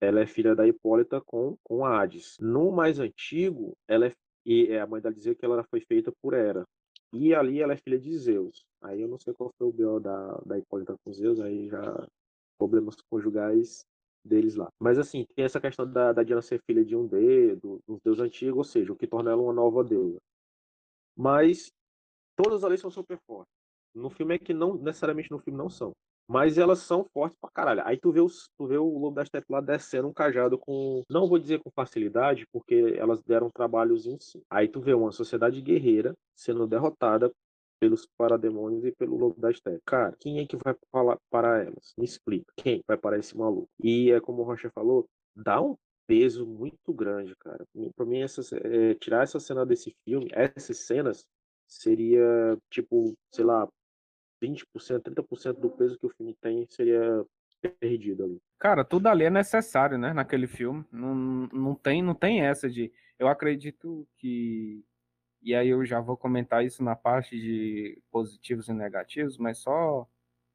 Speaker 2: ela é filha da Hipólita com, com a Hades. No mais antigo, ela é, e é, a mãe dela dizia que ela foi feita por Hera. E ali ela é filha de Zeus. Aí eu não sei qual foi o B.O. da, da Hipólita com Zeus, aí já problemas conjugais deles lá. Mas assim, tem essa questão da, da Diana ser filha de um dedo, dos deuses antigos, ou seja, o que torna ela uma nova deusa. Mas todas ali são super fortes. No filme é que não, necessariamente no filme não são. Mas elas são fortes pra caralho. Aí tu vê, os, tu vê o Lobo da Steppe lá descendo um cajado com. Não vou dizer com facilidade, porque elas deram trabalhos em si. Aí tu vê uma sociedade guerreira sendo derrotada pelos parademônios e pelo lobo da steppe. Cara, quem é que vai falar para elas? Me explica. Quem vai parar esse maluco? E é como o Rocha falou, dá um peso muito grande, cara. Para mim, essa, é, tirar essa cena desse filme, essas cenas, seria tipo, sei lá, 20%, 30% do peso que o filme tem seria perdido ali.
Speaker 1: Cara, tudo ali é necessário, né, naquele filme. Não, não, tem, não tem essa de. Eu acredito que. E aí eu já vou comentar isso na parte de positivos e negativos, mas só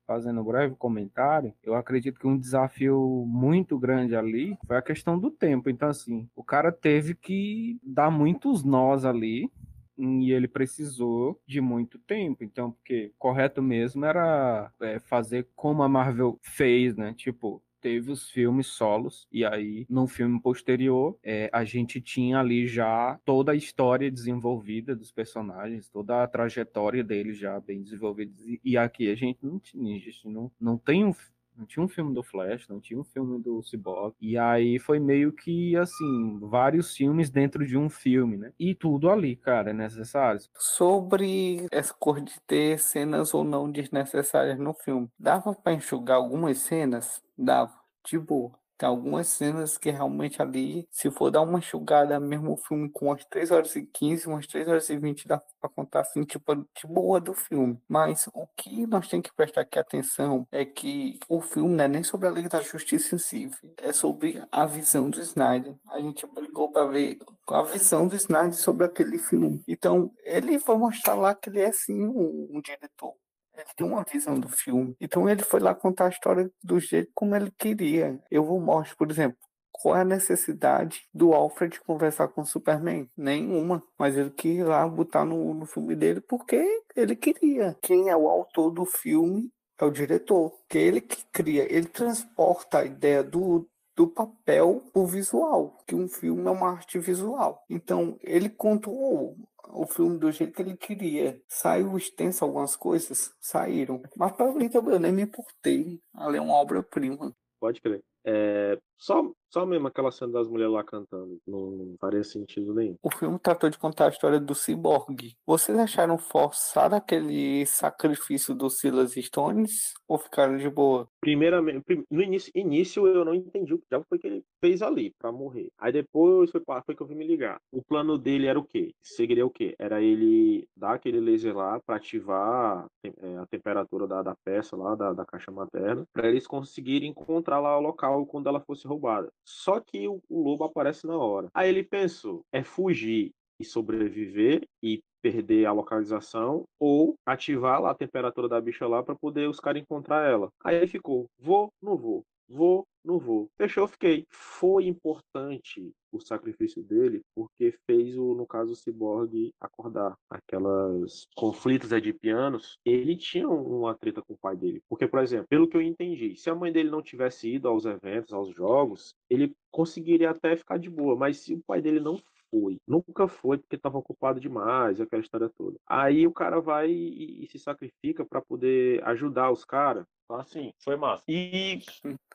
Speaker 1: fazendo um breve comentário, eu acredito que um desafio muito grande ali foi a questão do tempo. Então, assim, o cara teve que dar muitos nós ali e ele precisou de muito tempo. Então, porque correto mesmo era é, fazer como a Marvel fez, né? Tipo, teve os filmes solos, e aí, no filme posterior, é, a gente tinha ali já toda a história desenvolvida dos personagens, toda a trajetória deles já bem desenvolvida. E aqui a gente não a gente não, não tem um não tinha um filme do Flash, não tinha um filme do Cyborg. E aí foi meio que, assim, vários filmes dentro de um filme, né? E tudo ali, cara, é necessário.
Speaker 3: Sobre essa cor de ter cenas ou não desnecessárias no filme, dava para enxugar algumas cenas? Dava, de boa. Tem algumas cenas que realmente ali, se for dar uma enxugada mesmo o filme com umas 3 horas e 15, umas 3 horas e 20, dá pra contar assim, tipo, de boa do filme. Mas o que nós temos que prestar aqui atenção é que o filme não é nem sobre a Liga da Justiça em si, é sobre a visão do Snyder. A gente brigou pra ver a visão do Snyder sobre aquele filme. Então, ele vai mostrar lá que ele é sim um, um diretor ele tem uma visão do filme. Então ele foi lá contar a história do jeito como ele queria. Eu vou mostrar, por exemplo, qual é a necessidade do Alfred conversar com o Superman? Nenhuma. Mas ele quis lá botar no, no filme dele porque ele queria. Quem é o autor do filme é o diretor. Que ele que cria, ele transporta a ideia do, do papel o visual, que um filme é uma arte visual. Então, ele contou o filme do jeito que ele queria. Saiu extenso algumas coisas, saíram. Mas para mim também eu nem me importei. Ali é uma obra-prima.
Speaker 2: Pode crer. É, só, só mesmo aquela cena das mulheres lá cantando. Não faria sentido nenhum.
Speaker 3: O filme tratou de contar a história do Cyborg. Vocês acharam forçado aquele sacrifício do Silas Stones? Ou ficaram de boa?
Speaker 2: Primeiramente, no início, início eu não entendi o que já foi que ele fez ali para morrer. Aí depois foi, foi que eu vim me ligar. O plano dele era o quê? Seguiria o quê? Era ele dar aquele laser lá para ativar é, a temperatura da, da peça lá, da, da caixa materna, para eles conseguirem encontrar lá o local quando ela fosse roubada. Só que o, o lobo aparece na hora. Aí ele pensou: é fugir e sobreviver e perder a localização ou ativar lá a temperatura da bicha lá para poder os caras encontrar ela. Aí ele ficou: vou, não vou. Vou, não vou. Fechou, fiquei. Foi importante o sacrifício dele porque fez o, no caso, o Cyborg acordar. Aquelas conflitos edipianos, ele tinha uma treta com o pai dele. Porque, por exemplo, pelo que eu entendi, se a mãe dele não tivesse ido aos eventos, aos jogos, ele conseguiria até ficar de boa. Mas se o pai dele não foi. Nunca foi porque estava ocupado demais, aquela história toda. Aí o cara vai e, e se sacrifica para poder ajudar os caras. Então, assim, foi massa. E,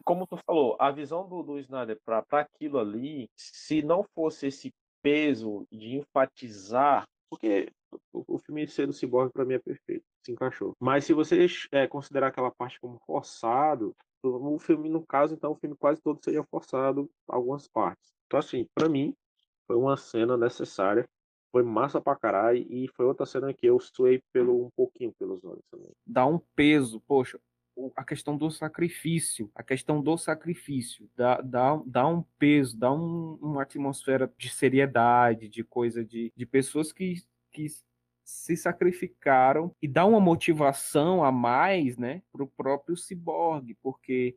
Speaker 2: como tu falou, a visão do, do Snyder para aquilo ali, se não fosse esse peso de enfatizar, porque o, o filme ser do Cyborg para mim é perfeito, se encaixou. Mas se você é, considerar aquela parte como forçado, o filme, no caso, então, o filme quase todo seria forçado algumas partes. Então, assim, para mim, foi uma cena necessária. Foi massa pra caralho. E foi outra cena que eu suei pelo, um pouquinho pelos olhos também.
Speaker 1: Dá um peso, poxa. A questão do sacrifício, a questão do sacrifício, dá, dá, dá um peso, dá um, uma atmosfera de seriedade, de coisa de, de pessoas que, que se sacrificaram e dá uma motivação a mais, né, para o próprio ciborgue, porque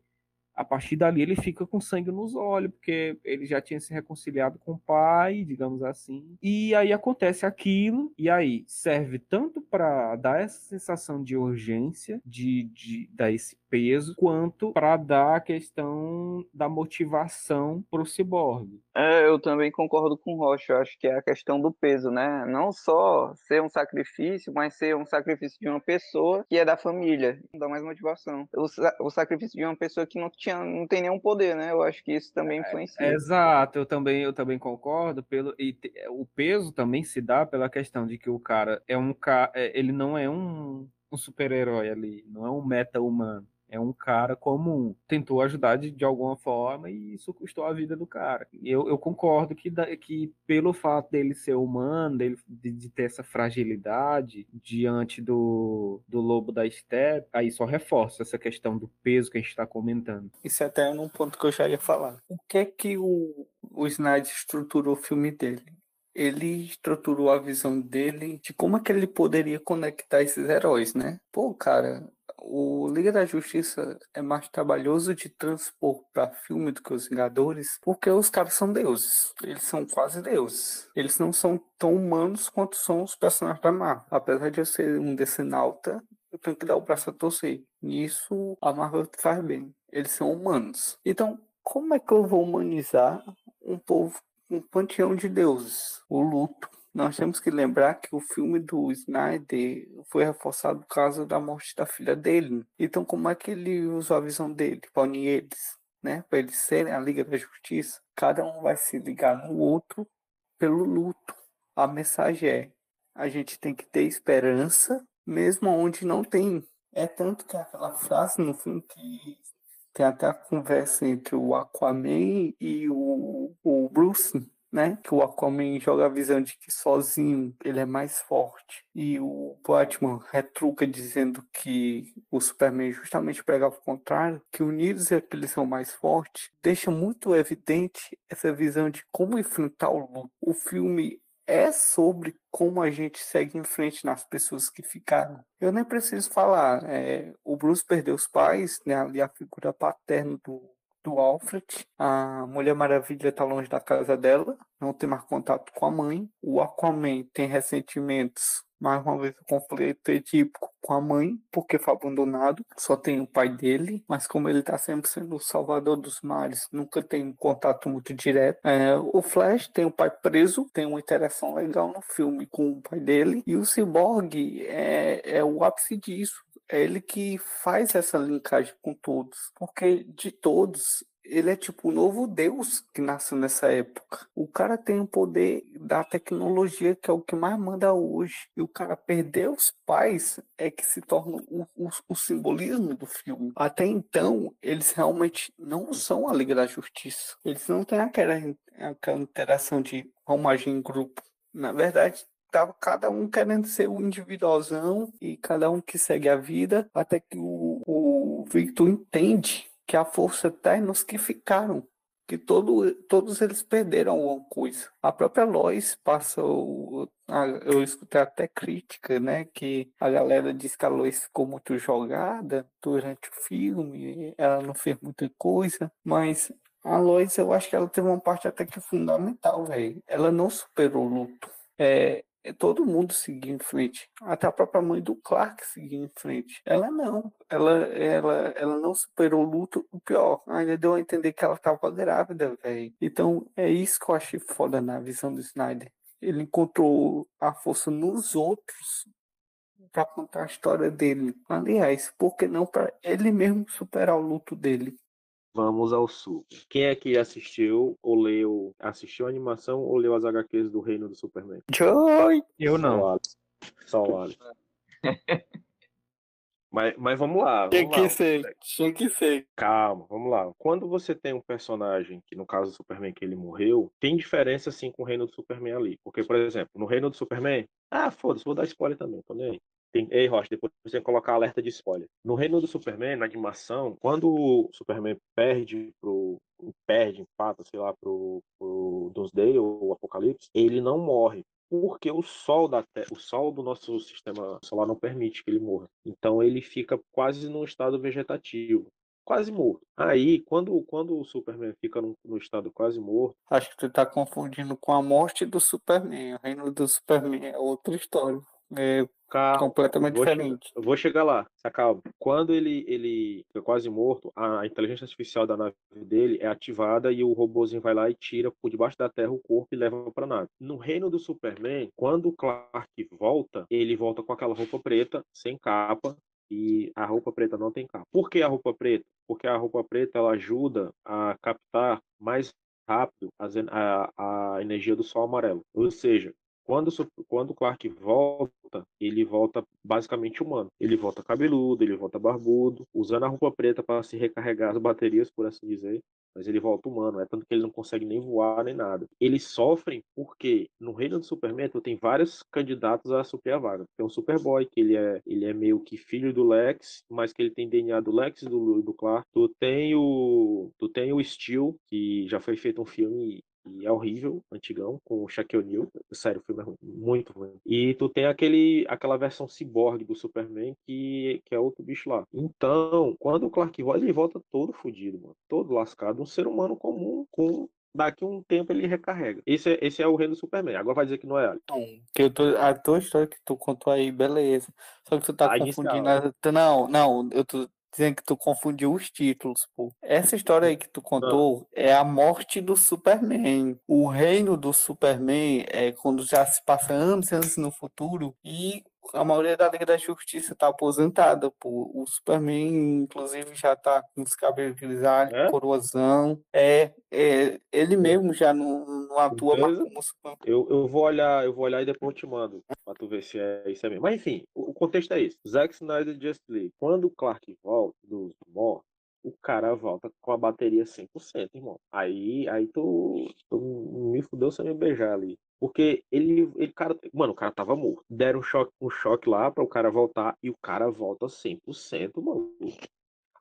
Speaker 1: a partir dali ele fica com sangue nos olhos, porque ele já tinha se reconciliado com o pai, digamos assim. E aí acontece aquilo, e aí serve tanto para dar essa sensação de urgência, de, de dar esse peso, quanto para dar a questão da motivação para o ciborgue.
Speaker 4: É, eu também concordo com o Rocha, eu acho que é a questão do peso, né? Não só ser um sacrifício, mas ser um sacrifício de uma pessoa que é da família, dá mais motivação. O, o sacrifício de uma pessoa que não tinha, não tem nenhum poder, né? Eu acho que isso também é, influencia.
Speaker 1: É, exato, eu também, eu também concordo pelo e o peso também se dá pela questão de que o cara é um cara, é, ele não é um, um super-herói ali, não é um meta humano É um cara comum. Tentou ajudar de, de alguma forma e isso custou a vida do cara. Eu, eu concordo que, da, que pelo fato dele ser humano, dele, de, de, ter essa fragilidade diante do, do lobo da steppe, aí só reforça essa questão do peso que a gente está comentando.
Speaker 3: Isso é até um ponto que eu já ia falar. O que é que o, o Snyder estruturou o filme dele? Ele estruturou a visão dele de como é que ele poderia conectar esses heróis, né? Pô, cara, o Liga da Justiça é mais trabalhoso de transpor para filme do que os Vingadores, porque os caras são deuses. Eles são quase deuses. Eles não são tão humanos quanto são os personagens da Marvel. Apesar de eu ser um decenalta, eu tenho que dar o braço a torcer. E isso a Marvel faz bem. Eles são humanos. Então, como é que eu vou humanizar um povo um panteão de deuses, o luto. Nós temos que lembrar que o filme do Snyder foi reforçado por causa da morte da filha dele. Então, como é que ele usou a visão dele para unir eles, né? Para eles serem a Liga da Justiça? Cada um vai se ligar no outro pelo luto. A mensagem é: a gente tem que ter esperança, mesmo onde não tem. É tanto que aquela frase no filme que tem até a conversa entre o Aquaman e o, o Bruce, né? Que o Aquaman joga a visão de que sozinho ele é mais forte. E o Batman retruca dizendo que o Superman justamente pregava o contrário, que unidos é que eles são mais fortes. Deixa muito evidente essa visão de como enfrentar o luto. O filme é sobre como a gente segue em frente nas pessoas que ficaram. Eu nem preciso falar, é, o Bruce perdeu os pais, né, ali a figura paterna do, do Alfred, a Mulher Maravilha está longe da casa dela, não tem mais contato com a mãe, o Aquaman tem ressentimentos mais uma vez o conflito edípico com a mãe, porque foi abandonado, só tem o pai dele, mas como ele está sempre sendo o salvador dos mares, nunca tem um contato muito direto. É, o Flash tem o pai preso, tem uma interação legal no filme com o pai dele, e o Cyborg é, é o ápice disso. É ele que faz essa linkagem com todos, porque de todos ele é tipo o novo Deus que nasceu nessa época. O cara tem o poder da tecnologia, que é o que mais manda hoje. E o cara perder os pais é que se torna o, o, o simbolismo do filme. Até então, eles realmente não são a Liga da Justiça. Eles não têm aquela, aquela interação de agir em grupo. Na verdade, tava cada um querendo ser o individualzão e cada um que segue a vida, até que o, o Victor entende que a força eterna os que ficaram, que todo, todos eles perderam alguma coisa. A própria Lois passa a, eu escutei até crítica, né, que a galera diz que a Lois ficou muito jogada durante o filme, ela não fez muita coisa, mas a Lois eu acho que ela teve uma parte até que fundamental, velho. Ela não superou o luto. É, é todo mundo seguir em frente. Até a própria mãe do Clark seguir em frente. Ela não. Ela, ela, ela não superou o luto. O pior, ainda deu a entender que ela estava grávida, velho. Então, é isso que eu achei foda na visão do Snyder. Ele encontrou a força nos outros para contar a história dele. Aliás, por que não para ele mesmo superar o luto dele?
Speaker 2: Vamos ao sul. Quem é que assistiu ou leu, assistiu a animação ou leu as HQs do Reino do Superman?
Speaker 3: Joy!
Speaker 1: Eu não.
Speaker 2: Só o Alex. mas, mas vamos lá.
Speaker 3: Tinha que ser, tinha que ser.
Speaker 2: Calma, vamos lá. Quando você tem um personagem, que no caso do Superman, que ele morreu, tem diferença sim com o Reino do Superman ali. Porque, por exemplo, no Reino do Superman, ah, foda-se, vou dar spoiler também, tô nem aí. Tem... Ei, Rocha, depois você colocar alerta de spoiler. No Reino do Superman, na animação, quando o Superman perde pro. perde, empata, sei lá, pro, pro Doomsday ou Apocalipse, ele não morre. Porque o sol da terra, o sol do nosso sistema solar não permite que ele morra. Então ele fica quase num estado vegetativo quase morto. Aí, quando, quando o Superman fica no, no, estado quase morto.
Speaker 3: Acho que tu tá confundindo com a morte do Superman. O reino do Superman é outra história. É completamente
Speaker 2: vou
Speaker 3: diferente.
Speaker 2: Chegar, vou chegar lá, se acalma. Quando ele, ele quase morto, a inteligência artificial da nave dele é ativada e o robôzinho vai lá e tira por debaixo da terra o corpo e leva para a nave. No reino do Superman, quando o Clark volta, ele volta com aquela roupa preta, sem capa, e a roupa preta não tem capa. Por que a roupa preta? Porque a roupa preta ela ajuda a captar mais rápido a, a, a energia do sol amarelo. Ou seja, quando, quando Clark volta, ele volta basicamente humano. Ele volta cabeludo, ele volta barbudo, usando a roupa preta para se recarregar as baterias, por assim dizer. Mas ele volta humano, é tanto que ele não consegue nem voar nem nada. Eles sofrem porque no reino do Superman tem vários candidatos a suprir a vaga. Tem o Superboy, que ele é, ele é meio que filho do Lex, mas que ele tem DNA do Lex e do, do Clark. Tu tem o tu tem o Steel, que já foi feito um filme e é horrível, antigão, com o Shaquille O'Neal. Sério, o filme é ruim, muito ruim. E tu tem aquele, aquela versão ciborgue do Superman que, que é outro bicho lá. Então, quando o Clark volta, ele volta todo fodido, mano. Todo lascado. Um ser humano comum com daqui um tempo ele recarrega. Esse é, esse é o reino do Superman. Agora vai dizer que não é
Speaker 3: Não, que eu tô, a tua história que tu contou aí, beleza. Só que tu tá a confundindo. A, não, não, eu tô dizendo que tu confundiu os títulos, pô. Essa história aí que tu contou é a morte do Superman. O reino do Superman é quando já se passa anos e anos no futuro e a maioria da Liga da Justiça está aposentada, pô. O Superman, inclusive, já está com os cabelos grisalhos, é? coroazão. É, é, ele mesmo já não, não atua mais como Superman.
Speaker 2: Eu, eu vou olhar, eu vou olhar e depois eu te mando, pra tu ver se é isso mesmo. Mas enfim, o, o contexto é esse. Zack Snyder Just League. Quando o Clark volta dos mortos, o cara volta com a bateria 100%, irmão. Aí, aí tu, tu me fudeu sem me beijar ali. Porque ele, ele, cara, mano, o cara tava morto. Deram um choque, um choque lá para o cara voltar e o cara volta 100%, mano.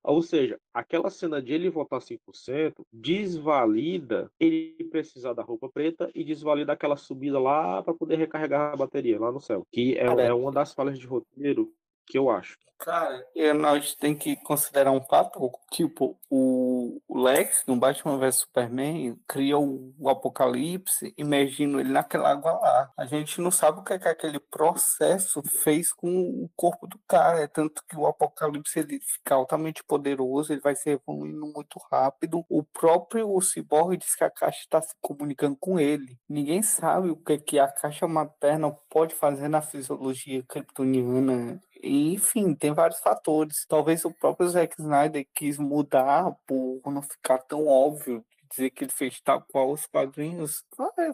Speaker 2: Ou seja, aquela cena de ele voltar 100% desvalida ele precisar da roupa preta e desvalida aquela subida lá para poder recarregar a bateria lá no céu. Que é, é uma das falhas de roteiro que eu acho.
Speaker 3: Cara, nós tem que considerar um fato, tipo, o Lex, no Batman vs Superman, cria o, Apocalipse, imergindo ele naquela água lá. A gente não sabe o que, é que aquele processo fez com o corpo do cara, é tanto que o Apocalipse ele fica altamente poderoso, ele vai se evoluindo muito rápido. O próprio Cyborg diz que a caixa está se comunicando com ele. Ninguém sabe o que, é que a caixa materna pode fazer na fisiologia kryptoniana enfim, tem vários fatores. Talvez o próprio Zack Snyder quis mudar por não ficar tão óbvio dizer que ele fez tal qual os quadrinhos.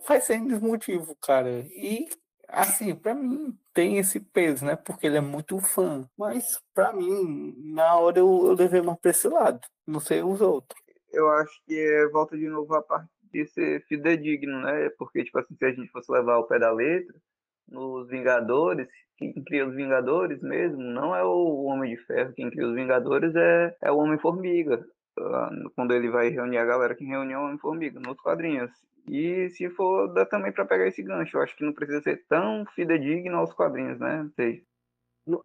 Speaker 3: Faz sem motivo, cara. E assim, para mim tem esse peso, né? Porque ele é muito fã. Mas para mim, na hora eu, eu levei mais pra esse lado. Não sei os outros.
Speaker 4: Eu acho que é, volta de novo a parte de ser fidedigno, né? Porque, tipo assim, se a gente fosse levar o pé da letra, nos Vingadores, quem cria os Vingadores mesmo não é o Homem de Ferro, quem cria os Vingadores é, é o Homem-Formiga. Ah, quando ele vai reunir a galera, quem reuniu o Homem-Formiga, nos quadrinhos. E se for, dá também para pegar esse gancho. Eu acho que não precisa ser tão fidedigno aos quadrinhos, né? Sei.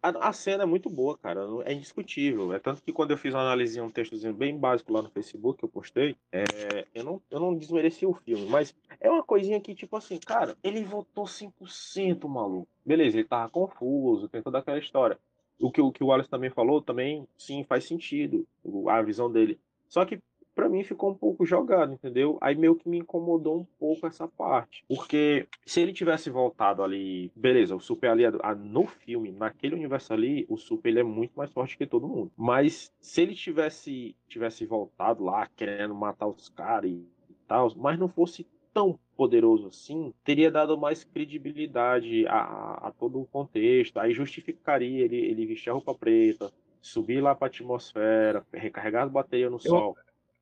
Speaker 2: A, a, cena é muito boa, cara. É indiscutível. É tanto que quando eu fiz uma análise, um textozinho bem básico lá no Facebook que eu postei, é, eu, não, eu não desmereci o filme, mas é uma coisinha que, tipo assim, cara, ele votou 100% maluco. Beleza, ele tava confuso, tem toda aquela história. O que, o que o Wallace também falou, também, sim, faz sentido, a visão dele. Só que para mim ficou um pouco jogado, entendeu? Aí meio que me incomodou um pouco essa parte. Porque se ele tivesse voltado ali, beleza, o Super ali no filme, naquele universo ali, o Super ele é muito mais forte que todo mundo. Mas se ele tivesse tivesse voltado lá querendo matar os caras e, e tal, mas não fosse tão poderoso assim, teria dado mais credibilidade a, a todo o contexto. Aí justificaria ele, ele vestir a roupa preta, subir lá para a atmosfera, recarregar as baterias no eu, sol.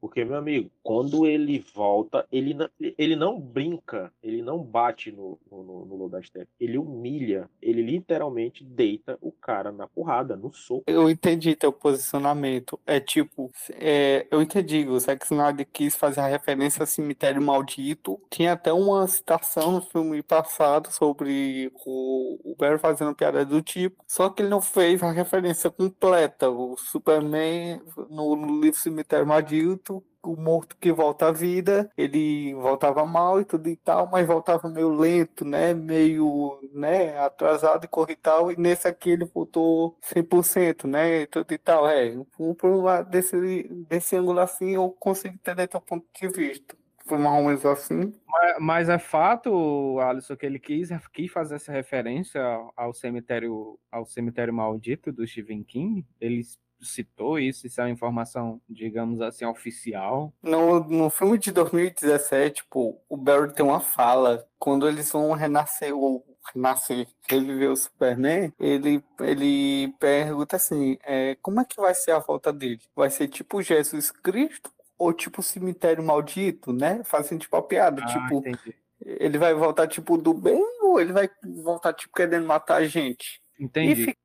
Speaker 2: Porque, meu amigo, quando ele volta, ele não, ele não brinca, ele não bate no, no, no Lodastek, ele humilha, ele literalmente deita o cara na porrada, no soco.
Speaker 3: Eu entendi teu posicionamento. É tipo, é, eu entendi, o Zack Snyder quis fazer a referência ao cemitério maldito. Tinha até uma citação no filme passado sobre o, o Barry fazendo piada do tipo, só que ele não fez a referência completa. O Superman no livro Cemitério Maldito o morto que volta à vida, ele voltava mal e tudo e tal, mas voltava meio lento, né? Meio, né, atrasado e corre e tal, e nesse aqui ele voltou 100%, né? E tudo e tal, é. Por um lado desse, desse ângulo assim, eu consigo entender teu ponto de vista. Foi mais ou menos assim.
Speaker 1: Mas, mas é fato, Alisson, que ele quis, quis fazer essa referência ao cemitério, ao cemitério maldito do Stephen King. Eles citou isso, isso é uma informação, digamos assim, oficial.
Speaker 3: No, no filme de 2017, pô, o Barry tem uma fala, quando eles vão renascer, o nascer, reviver o Superman, ele, ele pergunta assim, é, como é que vai ser a volta dele? Vai ser tipo Jesus Cristo ou tipo cemitério maldito, né? Fazendo tipo a piada, ah, tipo, entendi. ele vai voltar tipo do bem ou ele vai voltar tipo querendo matar a gente?
Speaker 1: Entendi. Fica...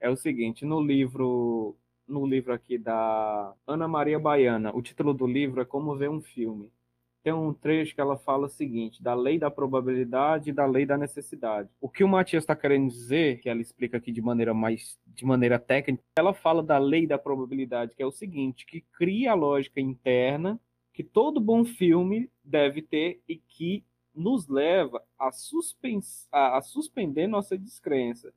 Speaker 1: É o seguinte, no livro no livro aqui da Ana Maria Baiana, o título do livro é Como Ver um Filme tem um trecho que ela fala o seguinte, da lei da probabilidade e da lei da necessidade. O que o Matias está querendo dizer, que ela explica aqui de maneira mais de maneira técnica, ela fala da lei da probabilidade, que é o seguinte, que cria a lógica interna que todo bom filme deve ter e que nos leva a, suspens a, a suspender nossa descrença.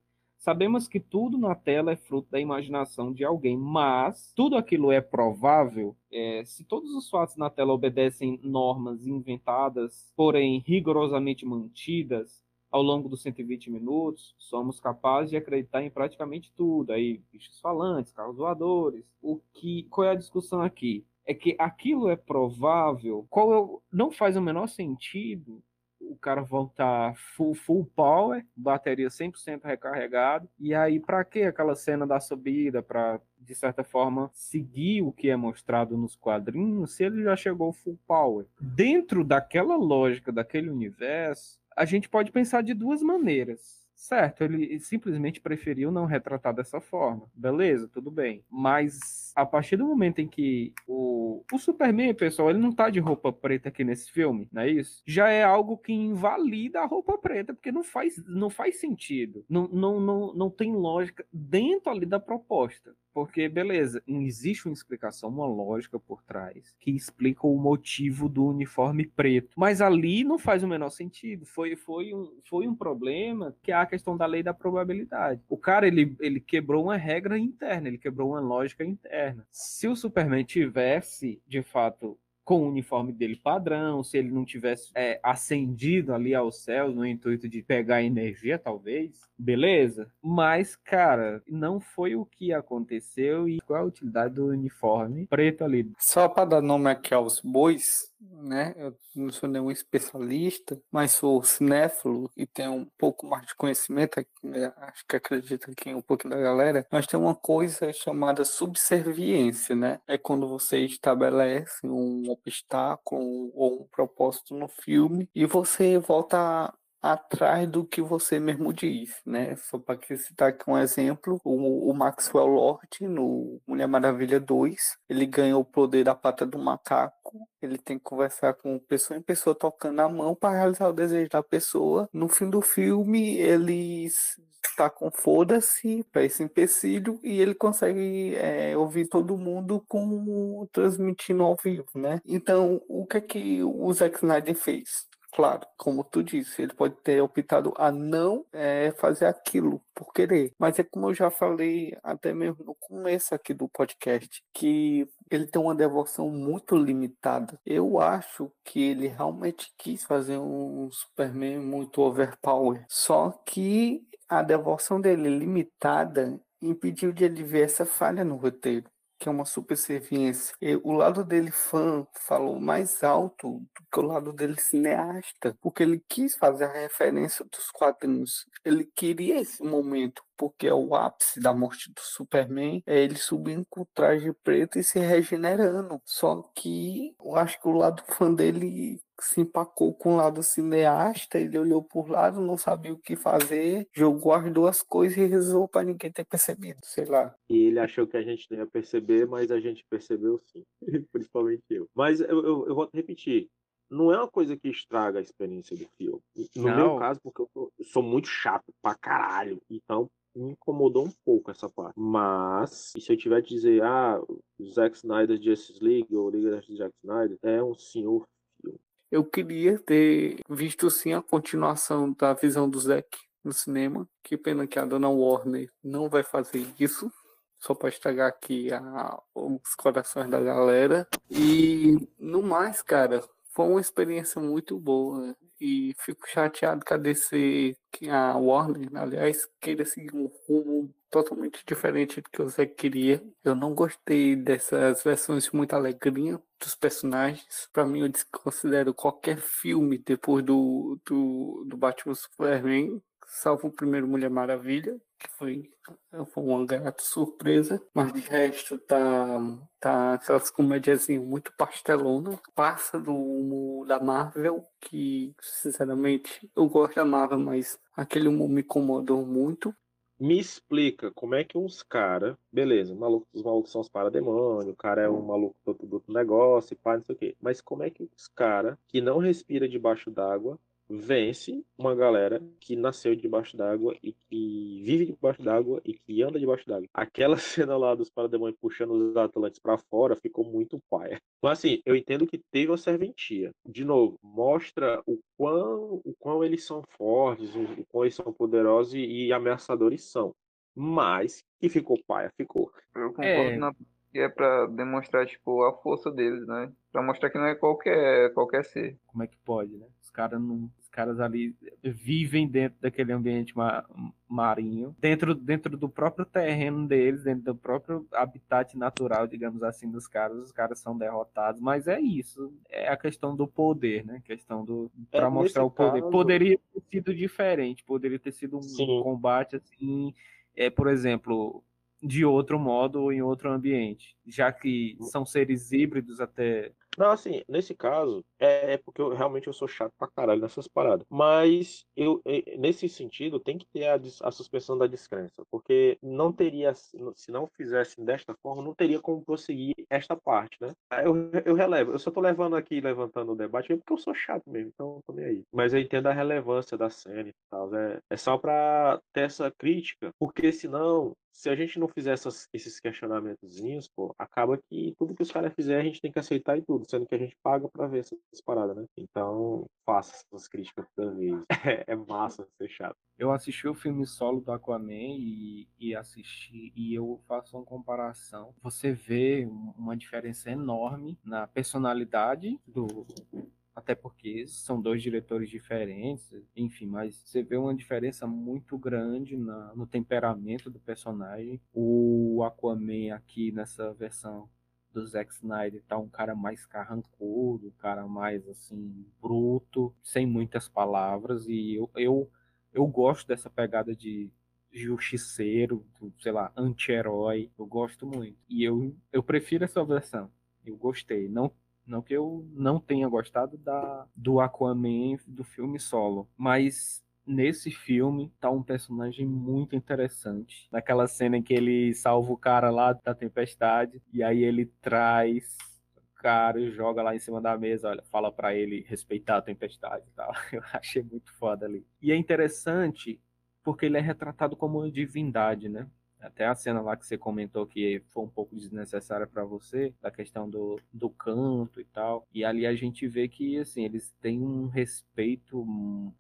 Speaker 1: Sabemos que tudo na tela é fruto da imaginação de alguém, mas tudo aquilo é provável é, se todos os fatos na tela obedecem normas inventadas, porém rigorosamente mantidas ao longo dos 120 minutos, somos capazes de acreditar em praticamente tudo. Aí, bichos falantes, carros voadores. O que, qual é a discussão aqui? É que aquilo é provável, qual é, não faz o menor sentido o cara voltar full, full power, bateria 100% recarregado. E aí, para que aquela cena da subida? Para, de certa forma, seguir o que é mostrado nos quadrinhos, se ele já chegou full power. Dentro daquela lógica, daquele universo, a gente pode pensar de duas maneiras Certo, ele simplesmente preferiu não retratar dessa forma. Beleza, tudo bem. Mas a partir do momento em que o, o Superman, pessoal, ele não tá de roupa preta aqui nesse filme, não é isso? Já é algo que invalida a roupa preta, porque não faz, não faz sentido. Não, não, não, não tem lógica dentro ali da proposta. Porque, beleza, existe uma explicação, uma lógica por trás que explica o motivo do uniforme preto. Mas ali não faz o menor sentido. Foi, foi, um, foi um problema que é a questão da lei da probabilidade. O cara, ele, ele quebrou uma regra interna, ele quebrou uma lógica interna. Se o Superman tivesse, de fato, com o uniforme dele padrão, se ele não tivesse é, ali aos céus no intuito de pegar energia, talvez, beleza. Mas, cara, não foi o que aconteceu e qual a utilidade do uniforme preto ali.
Speaker 3: Só para dar nome aqui aos bois, né? Eu não sou nenhum especialista, mas sou cinéfilo e tenho um pouco mais de conhecimento, né? acho que acredito aqui um pouco da galera. Nós temos uma coisa chamada subserviência, né? É quando você estabelece um obstáculo ou um propósito no filme e você volta atrás do que você mesmo diz, né? Só para citar aqui um exemplo, o, o, Maxwell Lord no Mulher Maravilha 2, ele ganha o poder da pata do macaco, ele tem que conversar com pessoa em pessoa tocando a mão para realizar o desejo da pessoa. No fim do filme, ele está com foda-se para esse empecilho e ele consegue é, ouvir todo mundo com transmitindo ao vivo, né? Então, o que é que o Zack Snyder fez? Claro, como tu disse, ele pode ter optado a não é, fazer aquilo por querer. Mas é como eu já falei até mesmo no começo aqui do podcast, que ele tem uma devoção muito limitada. Eu acho que ele realmente quis fazer um Superman muito overpower. Só que a devoção dele limitada impediu de ele ver essa falha no roteiro que é uma superserviência. E o lado dele fã falou mais alto do que o lado dele cineasta, porque ele quis fazer a referência dos quadrinhos. Ele queria esse momento, porque é o ápice da morte do Superman, é ele subindo com o traje preto e se regenerando. Só que eu acho que o lado fã dele se empacou com o lado cineasta, ele olhou por lado, não sabia o que fazer, jogou as duas coisas e rezou para ninguém ter percebido, sei lá.
Speaker 2: E ele achou que a gente não ia perceber, mas a gente percebeu sim, principalmente eu. Mas eu, eu, eu vou repetir, não é uma coisa que estraga a experiência do filme. No não. meu caso, porque eu sou, eu sou muito chato pra caralho, então me incomodou um pouco essa parte. Mas, se eu tiver que dizer, ah, Zack Snyder Justice League ou Liga da Zack Snyder é um senhor
Speaker 3: eu queria ter visto sim a continuação da visão do Zack no cinema. Que pena que a dona Warner não vai fazer isso. Só para estragar aqui a, os corações da galera. E no mais, cara, foi uma experiência muito boa. E fico chateado que a DC, que a Warner, aliás, queira seguir um rumo totalmente diferente do que o Zé queria. Eu não gostei dessas versões muito alegrinha dos personagens. Para mim, eu desconsidero qualquer filme depois do, do, do Batman Superman salvo o primeiro Mulher Maravilha, que foi, foi uma grata surpresa, mas de resto tá, tá aquelas comédias muito pastelona, passa do humo da Marvel, que sinceramente eu gosto da Marvel, mas aquele humor me incomodou muito.
Speaker 2: Me explica como é que uns caras, beleza, maluco, os malucos são os parademônios, o cara é um maluco do, do negócio, e pá, não sei o quê. Mas como é que os caras que não respira debaixo d'água vence uma galera que nasceu debaixo d'água e que vive debaixo d'água e que anda debaixo d'água. Aquela cena lá dos parademônios puxando os Atlantes para fora ficou muito paia. Então, assim, eu entendo que teve uma serventia. De novo, mostra o quão, o quão eles são fortes, o, o quão eles são poderosos e, e ameaçadores são. Mas que ficou paia, ficou.
Speaker 4: Eu concordo é... na que é para demonstrar tipo a força deles, né? Para mostrar que não é qualquer qualquer ser.
Speaker 1: Como é que pode, né? Os caras não caras ali vivem dentro daquele ambiente marinho, dentro, dentro do próprio terreno deles, dentro do próprio habitat natural, digamos assim, dos caras, os caras são derrotados, mas é isso, é a questão do poder, né? A questão do é, para mostrar o poder. Caso... Poderia ter sido diferente, poderia ter sido um Sim. combate assim, é, por exemplo, de outro modo ou em outro ambiente, já que são seres híbridos até
Speaker 2: não, assim, nesse caso, é, é porque eu realmente eu sou chato pra caralho nessas paradas. Mas eu, nesse sentido, tem que ter a, a suspensão da descrença. Porque não teria, se não fizessem desta forma, não teria como prosseguir esta parte, né? Eu, eu relevo, eu só tô levando aqui, levantando o debate, porque eu sou chato mesmo, então tô nem aí. Mas eu entendo a relevância da cena e tal. É, é só pra ter essa crítica, porque senão se a gente não fizer essas, esses questionamentozinhos, pô, acaba que tudo que os caras fizerem a gente tem que aceitar e tudo, sendo que a gente paga pra ver essas paradas, né? Então, faça essas críticas toda vez. É, é massa ser chato.
Speaker 1: Eu assisti o filme solo do Aquaman e, e assisti, e eu faço uma comparação. Você vê uma diferença enorme na personalidade do, até porque são dois diretores diferentes, enfim, mas você vê uma diferença muito grande na, no temperamento do personagem. O Aquaman aqui nessa versão do Zack Snyder tá um cara mais carrancudo, um cara mais assim bruto, sem muitas palavras e eu eu, eu gosto dessa pegada de justiceiro, sei lá, anti-herói, eu gosto muito. E eu eu prefiro essa versão. Eu gostei, não não que eu não tenha gostado da, do Aquaman do filme solo, mas nesse filme tá um personagem muito interessante. Naquela cena em que ele salva o cara lá da tempestade e aí ele traz o cara e joga lá em cima da mesa, olha, fala para ele respeitar a tempestade e tal. Eu achei muito foda ali. E é interessante porque ele é retratado como uma divindade, né? Até a cena lá que você comentou que foi um pouco desnecessária para você, da questão do, do canto e tal. E ali a gente vê que, assim, eles têm um respeito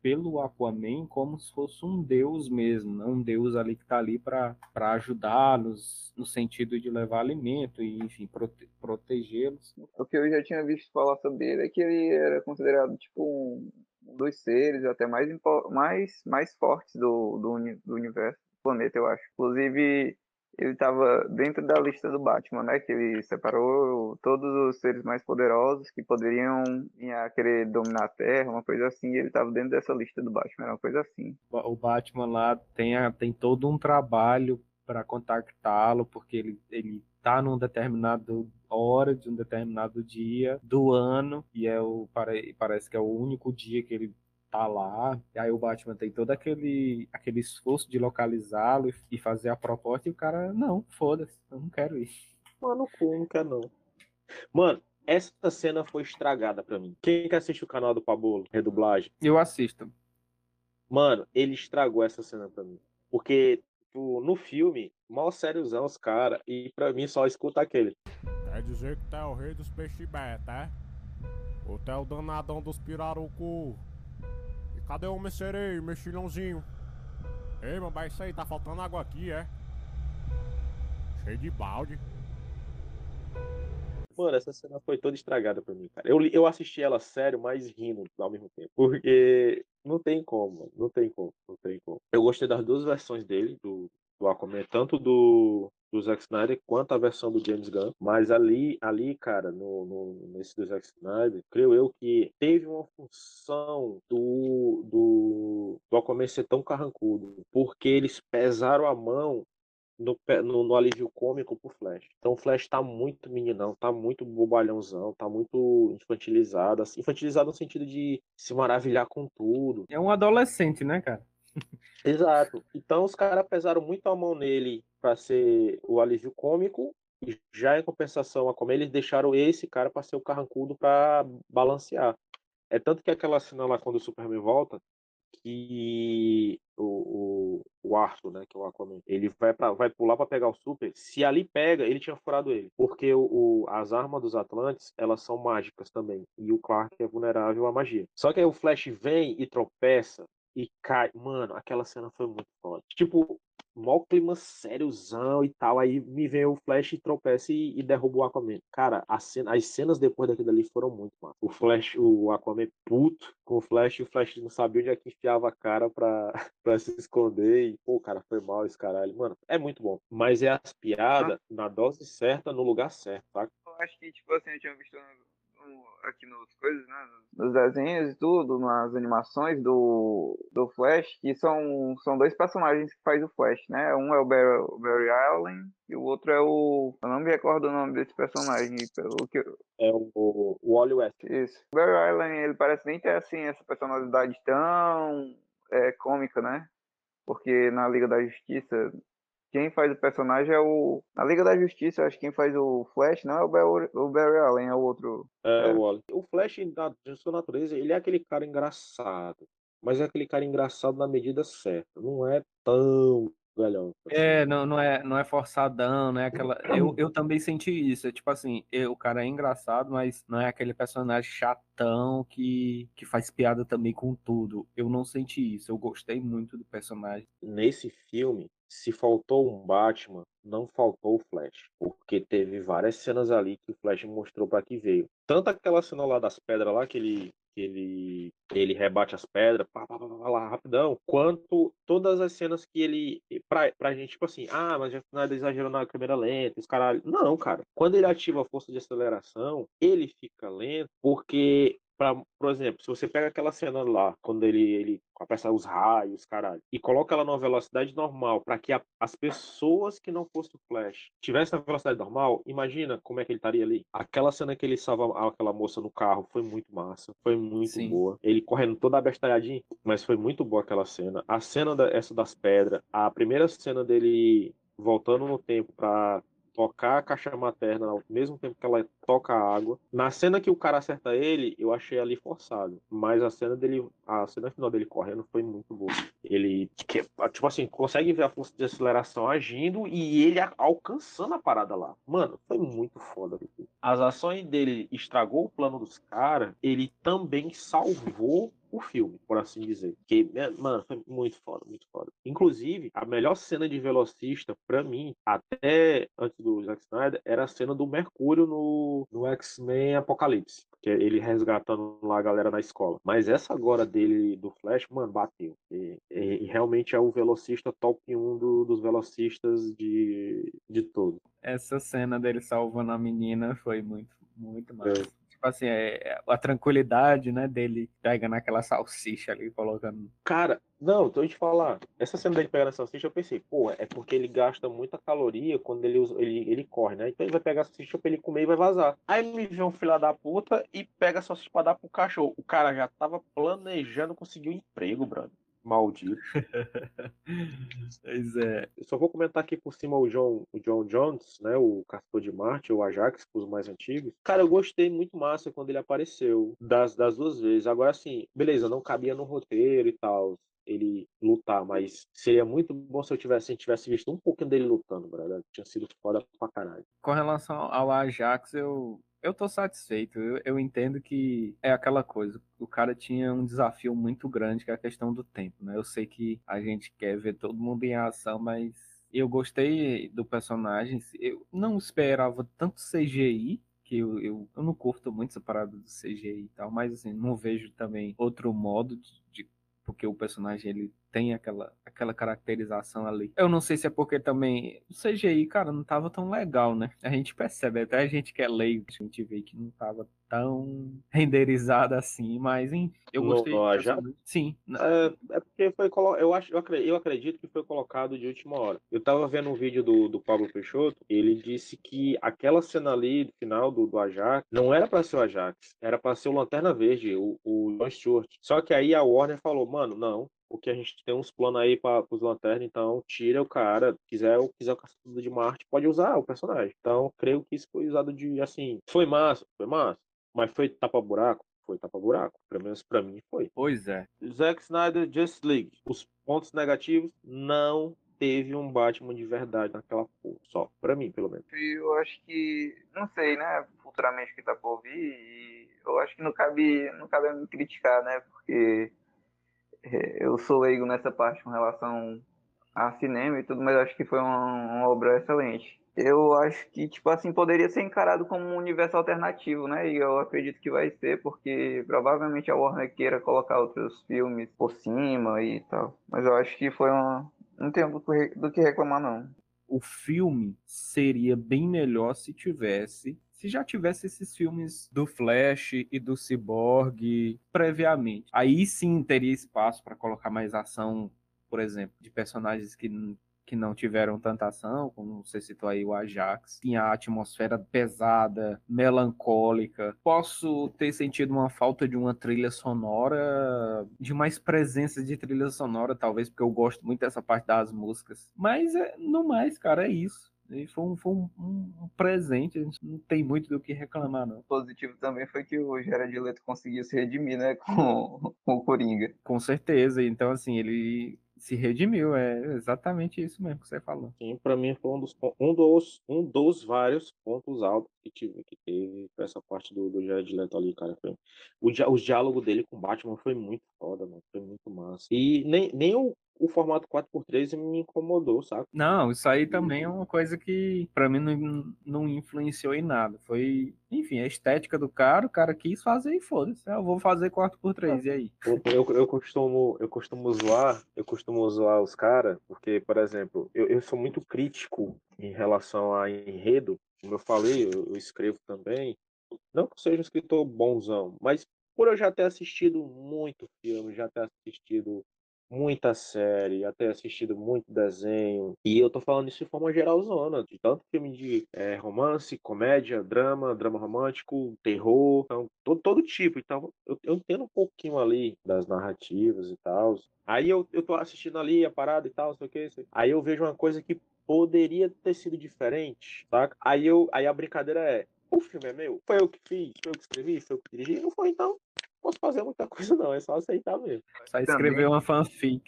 Speaker 1: pelo Aquaman como se fosse um deus mesmo, não um deus ali que tá ali para ajudá-los no sentido de levar alimento e, enfim, prote protegê-los.
Speaker 4: O que eu já tinha visto falar sobre ele é que ele era considerado, tipo, um dos seres até mais, mais, mais fortes do, do, do universo planeta, eu acho. Inclusive, ele estava dentro da lista do Batman, né? Que ele separou todos os seres mais poderosos que poderiam querer dominar a Terra, uma coisa assim. E ele estava dentro dessa lista do Batman, era uma coisa assim.
Speaker 1: O Batman lá tem, a, tem todo um trabalho para contactá-lo, porque ele, ele tá num determinado hora de um determinado dia do ano e é o parece que é o único dia que ele tá lá, e aí o Batman tem todo aquele, aquele esforço de localizá-lo e fazer a proposta, e o cara, não, foda-se, eu não quero ir.
Speaker 2: Mano, não quero não. Mano, essa cena foi estragada pra mim. Quem que assiste o canal do Pablo, redublagem?
Speaker 1: Eu assisto.
Speaker 2: Mano, ele estragou essa cena pra mim. Porque tipo, no filme, mal sériozão os caras, e pra mim só escuta aquele.
Speaker 6: Quer dizer que tá o rei dos peixes beta, é? O tá o danadão dos pirarucu. Cadê o meu sereio, mexilhãozinho? Ei, meu pai, isso aí, tá faltando água aqui, é? Cheio de balde.
Speaker 2: Mano, essa cena foi toda estragada pra mim, cara. Eu, eu assisti ela sério, mas rindo ao mesmo tempo. Porque não tem como, não tem como, não tem como. Eu gostei das duas versões dele, do, do Aquaman, tanto do, do Zack Snyder quanto a versão do James Gunn. Mas ali, ali cara, no, no, nesse do Zack Snyder, creio eu que teve uma função do, do do, Aquaman ser tão carrancudo, porque eles pesaram a mão no, no, no, alívio cômico pro Flash. Então o Flash tá muito meninão, tá muito bobalhãozão, tá muito infantilizado. Assim, infantilizado no sentido de se maravilhar com tudo.
Speaker 1: É um adolescente, né, cara?
Speaker 2: Exato. Então os caras pesaram muito a mão nele para ser o alívio cômico. E já em compensação a como eles deixaram esse cara para ser o carrancudo para balancear. É tanto que aquela cena lá quando o Superman volta, que o, o, o Arthur, né, que é o Aquaman, ele vai, pra, vai pular para pegar o Super. Se ali pega, ele tinha furado ele. Porque o, o, as armas dos Atlantes, elas são mágicas também. E o Clark é vulnerável à magia. Só que aí o Flash vem e tropeça e cai. Mano, aquela cena foi muito foda. Tipo, mó clima sériozão e tal. Aí me vem o Flash e tropeça e, e derruba o Aquaman. Cara, cena, as cenas depois daquilo ali foram muito massa. O Flash, o Aquaman puto com o Flash, e o Flash não sabia onde é que enfiava a cara pra, pra se esconder. E, pô, cara, foi mal esse caralho. Mano, é muito bom. Mas é as piadas na dose certa, no lugar certo, tá?
Speaker 4: Eu acho que, tipo assim, eu tinha visto aqui nos coisas, né? Nos desenhos e tudo, nas animações do, do Flash, que são, são dois personagens que faz o Flash, né? Um é o Barry, o Barry Allen e o outro é o. Eu não me recordo o nome desse personagem, pelo que.
Speaker 2: É o, o, o Wally West.
Speaker 4: Isso. O Barry Allen, ele parece nem ter assim essa personalidade tão é, cômica, né? Porque na Liga da Justiça quem faz o personagem é o. Na Liga da Justiça, acho que quem faz o Flash não é o Barry, o Barry Allen, é o outro.
Speaker 2: É, é. O, o Flash, da sua natureza, ele é aquele cara engraçado. Mas é aquele cara engraçado na medida certa. Não é tão velhão.
Speaker 1: Assim. É, não, não é, não é forçadão, não é aquela. Eu, eu também senti isso. É tipo assim, eu, o cara é engraçado, mas não é aquele personagem chatão que, que faz piada também com tudo. Eu não senti isso. Eu gostei muito do personagem.
Speaker 2: Nesse filme, se faltou um Batman, não faltou o Flash, porque teve várias cenas ali que o Flash mostrou para que veio. Tanto aquela cena lá das pedras lá que ele que ele ele rebate as pedras, pá, pá, pá, pá, lá rapidão, quanto todas as cenas que ele pra, pra gente tipo assim, ah, mas já nada exagerou na câmera lenta, os caralho. Não, cara. Quando ele ativa a força de aceleração, ele fica lento porque Pra, por exemplo, se você pega aquela cena lá, quando ele, ele apressa os raios, caralho, e coloca ela numa velocidade normal, para que a, as pessoas que não fossem o Flash tivessem a velocidade normal, imagina como é que ele estaria ali. Aquela cena que ele salva aquela moça no carro foi muito massa, foi muito Sim. boa. Ele correndo toda abestalhadinho, mas foi muito boa aquela cena. A cena da, essa das pedras, a primeira cena dele voltando no tempo para tocar a caixa materna ao mesmo tempo que ela toca a água. Na cena que o cara acerta ele, eu achei ali forçado. Mas a cena dele, a cena final dele correndo foi muito boa. Ele, tipo assim, consegue ver a força de aceleração agindo e ele alcançando a parada lá. Mano, foi muito foda. As ações dele estragou o plano dos caras, ele também salvou o filme, por assim dizer. Que, né, mano, foi muito foda, muito foda. Inclusive, a melhor cena de velocista, pra mim, até antes do Zack Snyder, era a cena do Mercúrio no, no X-Men Apocalipse. Que é ele resgatando lá a galera na escola. Mas essa agora dele, do Flash, mano, bateu. E, e, e realmente é o velocista top 1 do, dos velocistas de, de todo.
Speaker 1: Essa cena dele salvando a menina foi muito, muito massa. É tipo assim, é, é, a tranquilidade, né, dele pega naquela salsicha ali, colocando.
Speaker 2: Cara, não, tô te falar. Essa cena dele pegando a salsicha, eu pensei, pô, é porque ele gasta muita caloria quando ele, usa, ele, ele corre, né? Então ele vai pegar a salsicha pra ele comer e vai vazar. Aí me vê um filho da puta e pega a salsicha pra dar pro cachorro. O cara já tava planejando conseguir um emprego, brother. Maldito.
Speaker 1: pois é.
Speaker 2: Eu só vou comentar aqui por cima o John, o John Jones, né? O Castor de Marte, o Ajax, os mais antigos. Cara, eu gostei muito massa quando ele apareceu. Das, das duas vezes. Agora, assim, beleza, não cabia no roteiro e tal ele lutar, mas seria muito bom se eu tivesse, a gente tivesse visto um pouquinho dele lutando, brother. Tinha sido foda pra caralho.
Speaker 1: Com relação ao Ajax, eu, eu tô satisfeito. Eu, eu, entendo que é aquela coisa. O cara tinha um desafio muito grande, que é a questão do tempo, né? Eu sei que a gente quer ver todo mundo em ação, mas eu gostei do personagem. Eu não esperava tanto CGI, que eu, eu, eu não curto muito essa parada do CGI e tal, mas assim, não vejo também outro modo de, de porque o personagem ele tem aquela, aquela caracterização ali. Eu não sei se é porque também o CGI, cara, não tava tão legal, né? A gente percebe, até a gente que é leigo, a gente vê que não tava tão renderizada assim, mas enfim, eu gostei.
Speaker 2: no
Speaker 1: música. Sim,
Speaker 2: É, é porque foi colo... eu acho, eu acredito, que foi colocado de última hora. Eu tava vendo um vídeo do, do Pablo Peixoto, ele disse que aquela cena ali do final do, do Ajax não era pra ser o Ajax, era pra ser o Lanterna Verde, o, o John Stewart. Só que aí a Warner falou, mano, não, porque a gente tem uns planos aí para os lanternas, então tira o cara, quiser ou quiser o caçador de Marte, pode usar o personagem. Então, creio que isso foi usado de assim, foi massa, foi massa, mas foi tapa buraco, foi tapa buraco, pelo menos para mim foi.
Speaker 1: pois é.
Speaker 2: Zack Snyder Just League, os pontos negativos não teve um Batman de verdade naquela porra, só para mim, pelo menos.
Speaker 4: Eu acho que, não sei, né, futuramente que tá por vir, e eu acho que não cabe, não cabe me criticar, né, porque eu sou leigo nessa parte com relação a cinema e tudo, mas acho que foi uma, uma obra excelente. Eu acho que, tipo assim, poderia ser encarado como um universo alternativo, né? E eu acredito que vai ser, porque provavelmente a Warner queira colocar outros filmes por cima e tal. Mas eu acho que foi uma. Não tenho do que reclamar, não.
Speaker 1: o filme seria bem melhor se tivesse, se já tivesse esses filmes do Flash e do Cyborg previamente. Aí sim teria espaço para colocar mais ação, por exemplo, de personagens que que não tiveram tanta ação, como você citou aí o Ajax, tinha a atmosfera pesada, melancólica. Posso ter sentido uma falta de uma trilha sonora, de mais presença de trilha sonora, talvez porque eu gosto muito dessa parte das músicas. Mas é, no mais, cara, é isso. E foi um, foi um, um- presente, a gente não tem muito do que reclamar, não.
Speaker 4: positivo também foi que o Jared Leto conseguiu se redimir, né, com, com o Coringa.
Speaker 1: Com certeza. Então, assim, ele se redimiu. É exatamente isso mesmo que você falou.
Speaker 2: Sim, para mim foi um dos, um dos, um dos vários pontos altos que tive, que teve essa parte do, do Jared Leto ali, cara. Foi, o, o diálogo dele com o Batman foi muito foda, mano. Foi muito massa. E nem, nem o, o formato 4x3 me incomodou, sabe?
Speaker 1: Não, isso aí também é uma coisa que pra mim não, não influenciou em nada. Foi, enfim, a estética do cara, o cara quis fazer e foda-se. Ah, Eu vou fazer 4x3, e aí?
Speaker 2: Eu, eu, eu costumo, eu costumo zoar, eu costumo zoar os caras, porque, por exemplo, eu, eu sou muito crítico em relação a enredo. Como eu falei, eu, eu escrevo também. Não que eu seja um escritor bonzão, mas por eu já ter assistido muito filme, já ter assistido muita série, ter assistido muito desenho, e eu tô falando isso de forma geralzona, de tanto filme de eh, romance, comédia, drama, drama romântico, terror, então, todo, todo tipo. Então, eu, eu entendo um pouquinho ali das narrativas e tal. Aí eu, eu tô assistindo ali a parada e tal, sei o que. Aí eu vejo uma coisa que poderia ter sido diferente, saca? Aí, eu, aí a brincadeira é, o filme é meu? Foi eu que fiz? Foi eu que escrevi? Foi eu que dirigi? Não foi, então. Não posso fazer muita coisa, não. É só aceitar mesmo.
Speaker 1: Só escrever uma fanfic.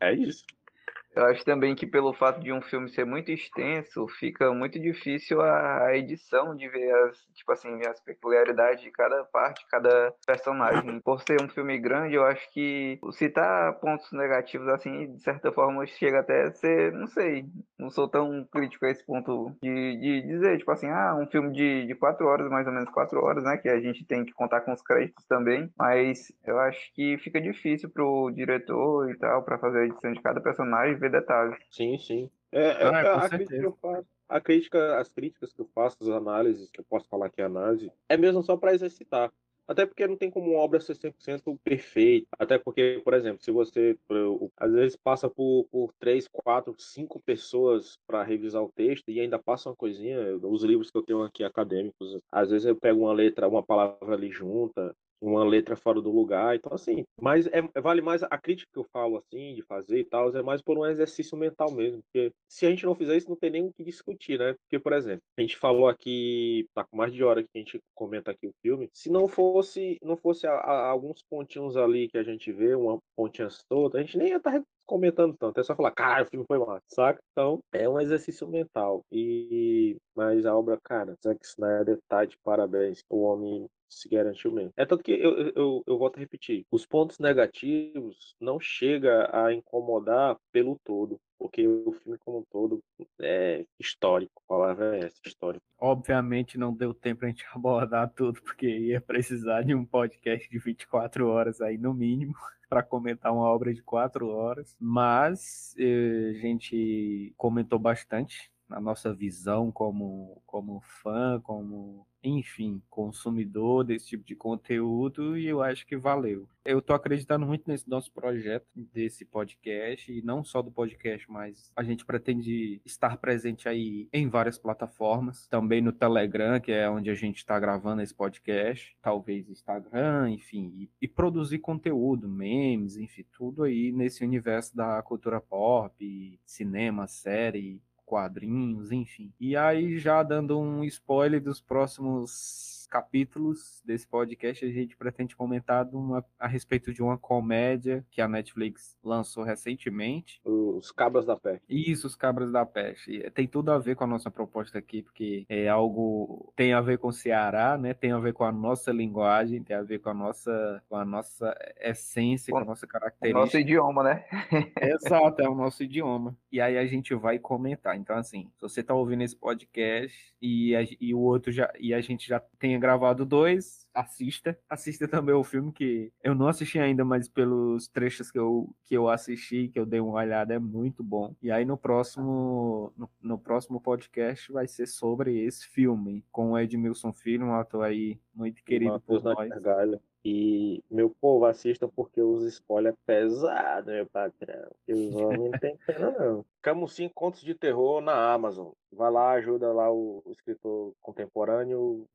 Speaker 2: É isso.
Speaker 4: Eu acho também que pelo fato de um filme ser muito extenso, fica muito difícil a a edição de ver as, tipo assim, as peculiaridades de cada parte, cada personagem. Por ser um filme grande, eu acho que citar pontos negativos assim, de certa forma, chega até a ser, não sei, não sou tão crítico a esse ponto de, de dizer, tipo assim, ah, um filme de, de quatro horas, mais ou menos quatro horas, né? Que a gente tem que contar com os créditos também. Mas eu acho que fica difícil pro diretor e tal, para fazer a edição de cada personagem, ver detalhes.
Speaker 2: Sim, sim. É, é-
Speaker 1: Ah,
Speaker 2: é
Speaker 1: com
Speaker 2: a crítica que eu faço. A crítica, as críticas que eu faço, as análises, que eu posso falar que é análise, é mesmo só para exercitar. Até porque não tem como uma obra ser 100% perfeita. Até porque, por exemplo, se você às vezes passa por, por três, quatro, cinco pessoas para revisar o texto e ainda passa uma coisinha, os livros que eu tenho aqui acadêmicos, às vezes eu pego uma letra, uma palavra ali junta, uma letra fora do lugar. Então, assim, mas é, vale mais a crítica que eu falo, assim, de fazer e tal, é mais por um exercício mental mesmo. Porque se a gente não fizer isso, não tem nem o que discutir, né? Porque, por exemplo, a gente falou aqui, tá com mais de hora que a gente comenta aqui o filme. Se não fosse, não fosse a- a- alguns pontinhos ali que a gente vê, uma pontinha solta, a gente nem ia estar comentando tanto. É só falar, cara, o filme foi massa, saca? Então, é um exercício mental. E mas a obra, cara, Zack Snyder tá de parabéns. O homem se garantiu mesmo. É tanto que eu, eu, eu, volto a repetir. Os pontos negativos não chega a incomodar pelo todo. Porque o filme como um todo é histórico. A palavra é essa, histórico.
Speaker 1: obviamente não deu tempo a gente abordar tudo, porque ia precisar de um podcast de 24 horas aí no mínimo para comentar uma obra de quatro horas, mas eh, a gente comentou bastante a nossa visão como, como fã, como enfim, consumidor desse tipo de conteúdo e eu acho que valeu. Eu tô acreditando muito nesse nosso projeto, desse podcast, e não só do podcast, mas a gente pretende estar presente aí em várias plataformas, também no Telegram, que é onde a gente está gravando esse podcast, talvez Instagram, enfim, e, e produzir conteúdo, memes, enfim, tudo aí nesse universo da cultura pop, cinema, série, quadrinhos, enfim. E aí, já dando um spoiler dos próximos capítulos desse podcast, a gente pretende comentar uma, a respeito de uma comédia que a Netflix lançou recentemente.
Speaker 2: Os Cabras da Peste.
Speaker 1: Isso, Os Cabras da Peste. Tem tudo a ver com a nossa proposta aqui, porque é algo tem a ver com o Ceará, né? Tem a ver com a nossa linguagem, tem a ver com a nossa, com a nossa essência, com, com a nossa característica. O
Speaker 4: nosso idioma, né?
Speaker 1: Exato, é o nosso idioma. E aí a gente vai comentar. Então, assim, se você está ouvindo esse podcast e, a, e o outro já e a gente já tem gravado dois, assista. Assista também o filme que eu não assisti ainda, mas pelos trechos que eu, que eu assisti, que eu dei uma olhada, é muito bom. E aí no próximo no, no próximo podcast vai ser sobre esse filme, com o Edmilson Filho, um ator aí muito querido por nós.
Speaker 2: E, meu povo, assista porque os spoilers é pesado, meu patrão. Os homens não tem pena, não. Camusim Contos de Terror na Amazon. Vai lá, ajuda lá o, escritor contemporâneo,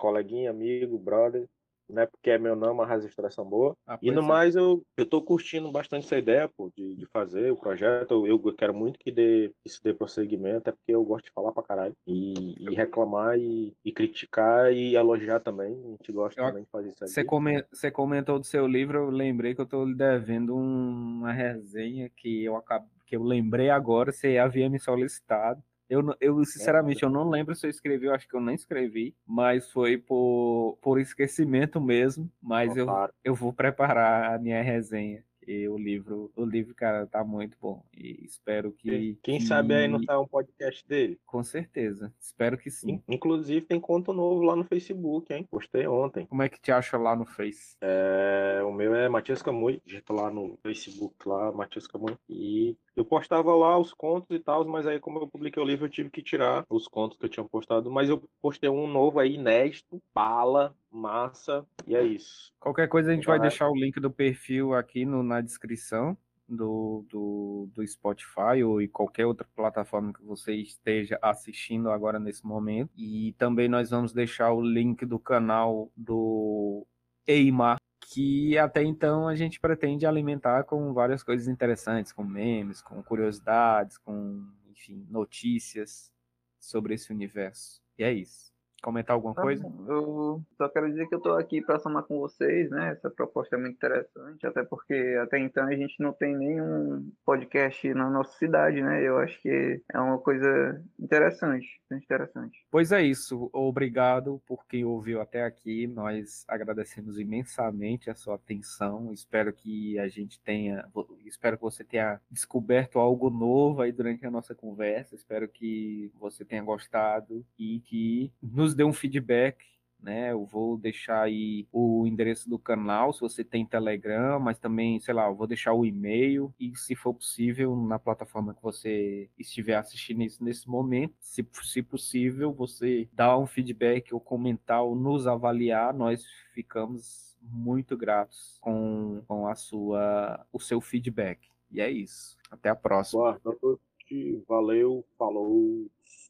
Speaker 2: coleguinha, amigo, brother né? Porque é meu nome, a registração boa. Ah, e no é. mais, eu, eu tô curtindo bastante essa ideia, pô, de, de fazer o projeto. Eu, eu quero muito que dê, isso dê prosseguimento, é porque eu gosto de falar pra caralho. E, e reclamar e, e, criticar e elogiar também. A gente gosta eu, também de fazer isso aí.
Speaker 1: Você comentou do seu livro, eu lembrei que eu tô lhe devendo uma resenha que eu acabo que eu lembrei agora, você havia me solicitado. Eu, eu sinceramente, eu não lembro se eu escrevi, eu acho que eu nem escrevi, mas foi por, por esquecimento mesmo. Mas eu, eu vou preparar a minha resenha. O livro, o livro, cara, tá muito bom. E espero que.
Speaker 2: Quem
Speaker 1: que...
Speaker 2: sabe aí não tá um podcast dele?
Speaker 1: Com certeza. Espero que sim.
Speaker 2: Inclusive tem conto novo lá no Facebook, hein? Postei ontem.
Speaker 1: Como é que te acha lá no Face?
Speaker 2: É... O meu é Matias Camui. Digita lá no Facebook lá, Matias Camui. E eu postava lá os contos e tal, mas aí como eu publiquei o livro, eu tive que tirar os contos que eu tinha postado. Mas eu postei um novo aí, inédito, bala, massa, e é isso.
Speaker 1: Qualquer coisa a gente vai, vai deixar o link do perfil aqui no, na descrição do, do, do Spotify ou em qualquer outra plataforma que você esteja assistindo agora nesse momento. E também nós vamos deixar o link do canal do Eimar que até então a gente pretende alimentar com várias coisas interessantes, com memes, com curiosidades, com, enfim, notícias sobre esse universo. E é isso. Comentar alguma coisa?
Speaker 4: Eu só quero dizer que eu estou aqui para somar com vocês, né? Essa proposta é muito interessante, até porque até então a gente não tem nenhum podcast na nossa cidade, né? Eu acho que é uma coisa interessante, interessante.
Speaker 1: Pois é isso. Obrigado por quem ouviu até aqui. Nós agradecemos imensamente a sua atenção. Espero que a gente tenha, espero que você tenha descoberto algo novo aí durante a nossa conversa. Espero que você tenha gostado e que nos nos dê um feedback, né? Eu vou deixar aí o endereço do canal, se você tem Telegram, mas também, sei lá, eu vou deixar o e-mail e, se for possível, na plataforma que você estiver assistindo isso nesse momento, se, se possível, você dá um feedback ou comentar ou nos avaliar, nós ficamos muito gratos com, com a sua, o seu feedback. E é isso. Até a próxima.
Speaker 2: Boa noite, valeu, falou.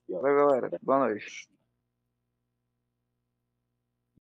Speaker 4: Valeu, galera. Boa noite.